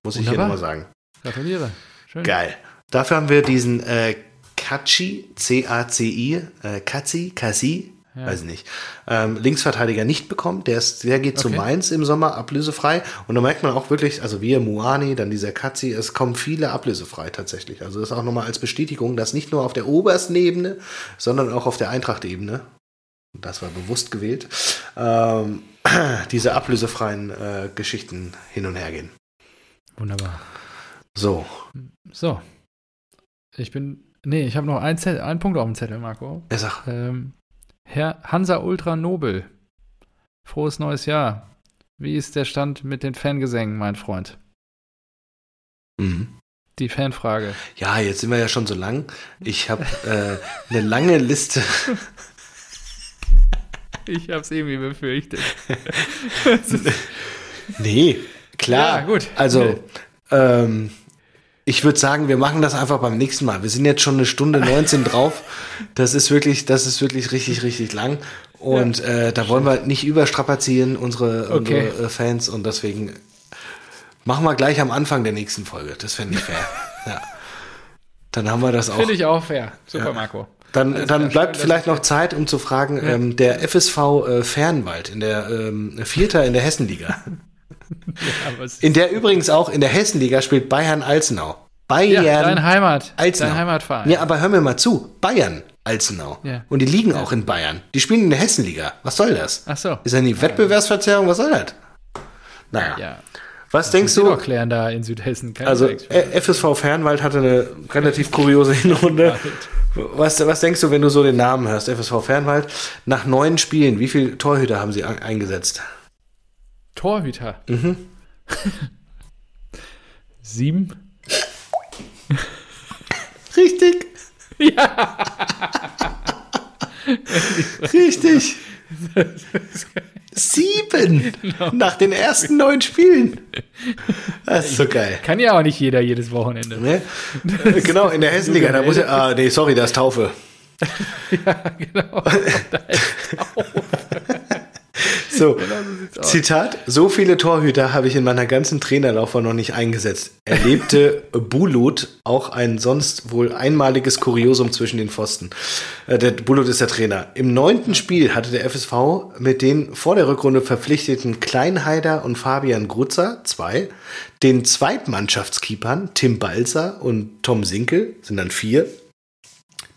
Muss ich hier Wunderbar. nochmal sagen. Gratuliere. Schön. Geil. Dafür haben wir diesen äh, Kachi, C-A-C-I, äh, Kazi, Kasi, Ja. weiß ich nicht, ähm, Linksverteidiger nicht bekommen. Der, ist, der geht zu Okay. Mainz im Sommer ablösefrei. Und da merkt man auch wirklich, also wir, Muani, dann dieser Kazi, es kommen viele ablösefrei tatsächlich. Also das ist auch nochmal als Bestätigung, dass nicht nur auf der obersten Ebene, sondern auch auf der Eintracht-Ebene, das war bewusst gewählt, ähm, diese ablösefreien äh, Geschichten hin und her gehen. Wunderbar. So, So. Ich bin. Nee, ich habe noch einen, Zettel, einen Punkt auf dem Zettel, Marco. er sagt, Ähm, Herr Hansa Ultra Nobel. Frohes neues Jahr. Wie ist der Stand mit den Fangesängen, mein Freund? mhm. Die Fanfrage. Ja, jetzt sind wir ja schon so lang. Ich habe äh, eine lange Liste. Ich habe es irgendwie befürchtet. Nee, klar. Ja, gut. Also, ähm, ich würde sagen, wir machen das einfach beim nächsten Mal. Wir sind jetzt schon eine Stunde 19 drauf. Das ist wirklich, das ist wirklich richtig, richtig lang. Und äh, da wollen wir nicht überstrapazieren, unsere, Okay. unsere äh, Fans. Und deswegen machen wir gleich am Anfang der nächsten Folge. Das fände ich fair. ja. Dann haben wir das auch. Finde ich auch fair. Super, Ja. Marco. Dann, Alles dann bleibt schön, vielleicht noch Zeit, um zu fragen, ähm, der FSV äh, Fernwald in der ähm, Vierter in der Hessenliga. In der übrigens auch in der Hessenliga spielt Bayern Alzenau. Bayern ja, dein Heimat. Alzenau. Dein Heimatverein. Ja, aber hör mir mal zu. Bayern Alzenau. Ja. Und die liegen auch in Bayern. Die spielen in der Hessenliga. Was soll das? Ach so. Ist das nicht Wettbewerbsverzerrung? Was soll das? Naja. Ja. Was das denkst du? klären da in Südhessen. Keine also FSV Fernwald hatte eine relativ kuriose Hinrunde. Was, was denkst du, wenn du so den Namen hörst, FSV Fernwald? Nach neun Spielen, wie viele Torhüter haben sie eingesetzt? Torhüter? Mhm. Sieben. Richtig. Ja. Richtig. Sieben genau. nach den ersten neun Spielen. Das ist so geil. Kann ja auch nicht jeder jedes Wochenende. Ne? Genau, in der Hessenliga, da muss er, ah, nee, sorry, da ist Taufe. ja, genau. Da ist Taufe. So, genau Zitat: So viele Torhüter habe ich in meiner ganzen Trainerlaufbahn noch nicht eingesetzt. Erlebte Bulut auch ein sonst wohl einmaliges Kuriosum zwischen den Pfosten. Äh, der Bulut ist der Trainer. Im neunten Spiel hatte der FSV mit den vor der Rückrunde verpflichteten Kleinheider und Fabian Grutzer, zwei, den Zweitmannschaftskeepern Tim Balzer und Tom Sinkel, sind dann vier,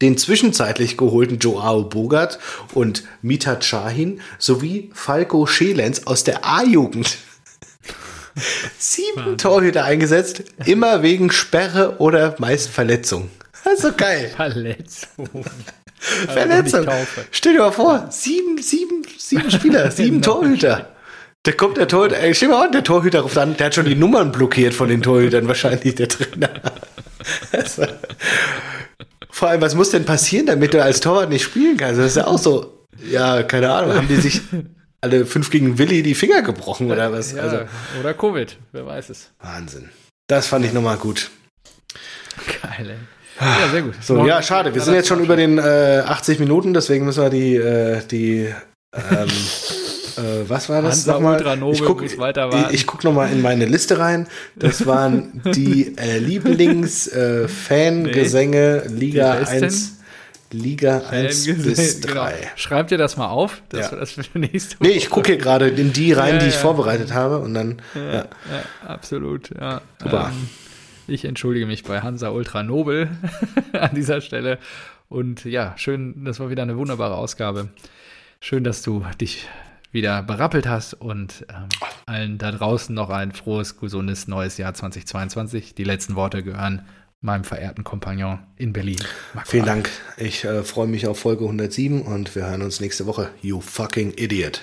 den zwischenzeitlich geholten Joao Bogart und Mita Shahin sowie Falco Schelenz aus der A-Jugend. Sieben. Torhüter eingesetzt, immer wegen Sperre oder meist Verletzung. Also geil. Verletzung. Verletzung. Stell dir mal vor, sieben, sieben, sieben Spieler, sieben genau. Torhüter. Da kommt der Torhüter, ey, stell mal an, der Torhüter ruft an, der hat schon die Nummern blockiert von den Torhütern, wahrscheinlich der Trainer. Also, vor allem, was muss denn passieren, damit du als Torwart nicht spielen kannst? Das ist ja auch so, ja, keine Ahnung, haben die sich alle fünf gegen Willi die Finger gebrochen oder was? Ja, also, oder Covid, wer weiß es. Wahnsinn. Das fand ich nochmal gut. Geil, ey. Ja, sehr gut. So, ja, schade. Wir sind jetzt schon über den äh, 80 Minuten, deswegen müssen wir die, äh, die ähm, äh, was war das nochmal? Ich gucke ich guck nochmal in meine Liste rein. Das waren die äh, Lieblings-Fangesänge äh, Liga 1. Liga 1 bis 3. Genau. Schreib dir das mal auf, dass ja. das für nächste Woche. Nee, ich gucke hier gerade in die rein, ja, die ich ja. vorbereitet habe und dann. Ja, absolut. Ja. Super. Ähm, ich entschuldige mich bei Hansa Ultra Nobel an dieser Stelle. Und ja, schön, das war wieder eine wunderbare Ausgabe. Schön, dass du dich wieder berappelt hast und ähm, allen da draußen noch ein frohes, gesundes neues Jahr 2022. Die letzten Worte gehören meinem verehrten Kompagnon in Berlin. Marco Vielen Dank. Ich äh, freue mich auf Folge 107 und wir hören uns nächste Woche. You fucking idiot.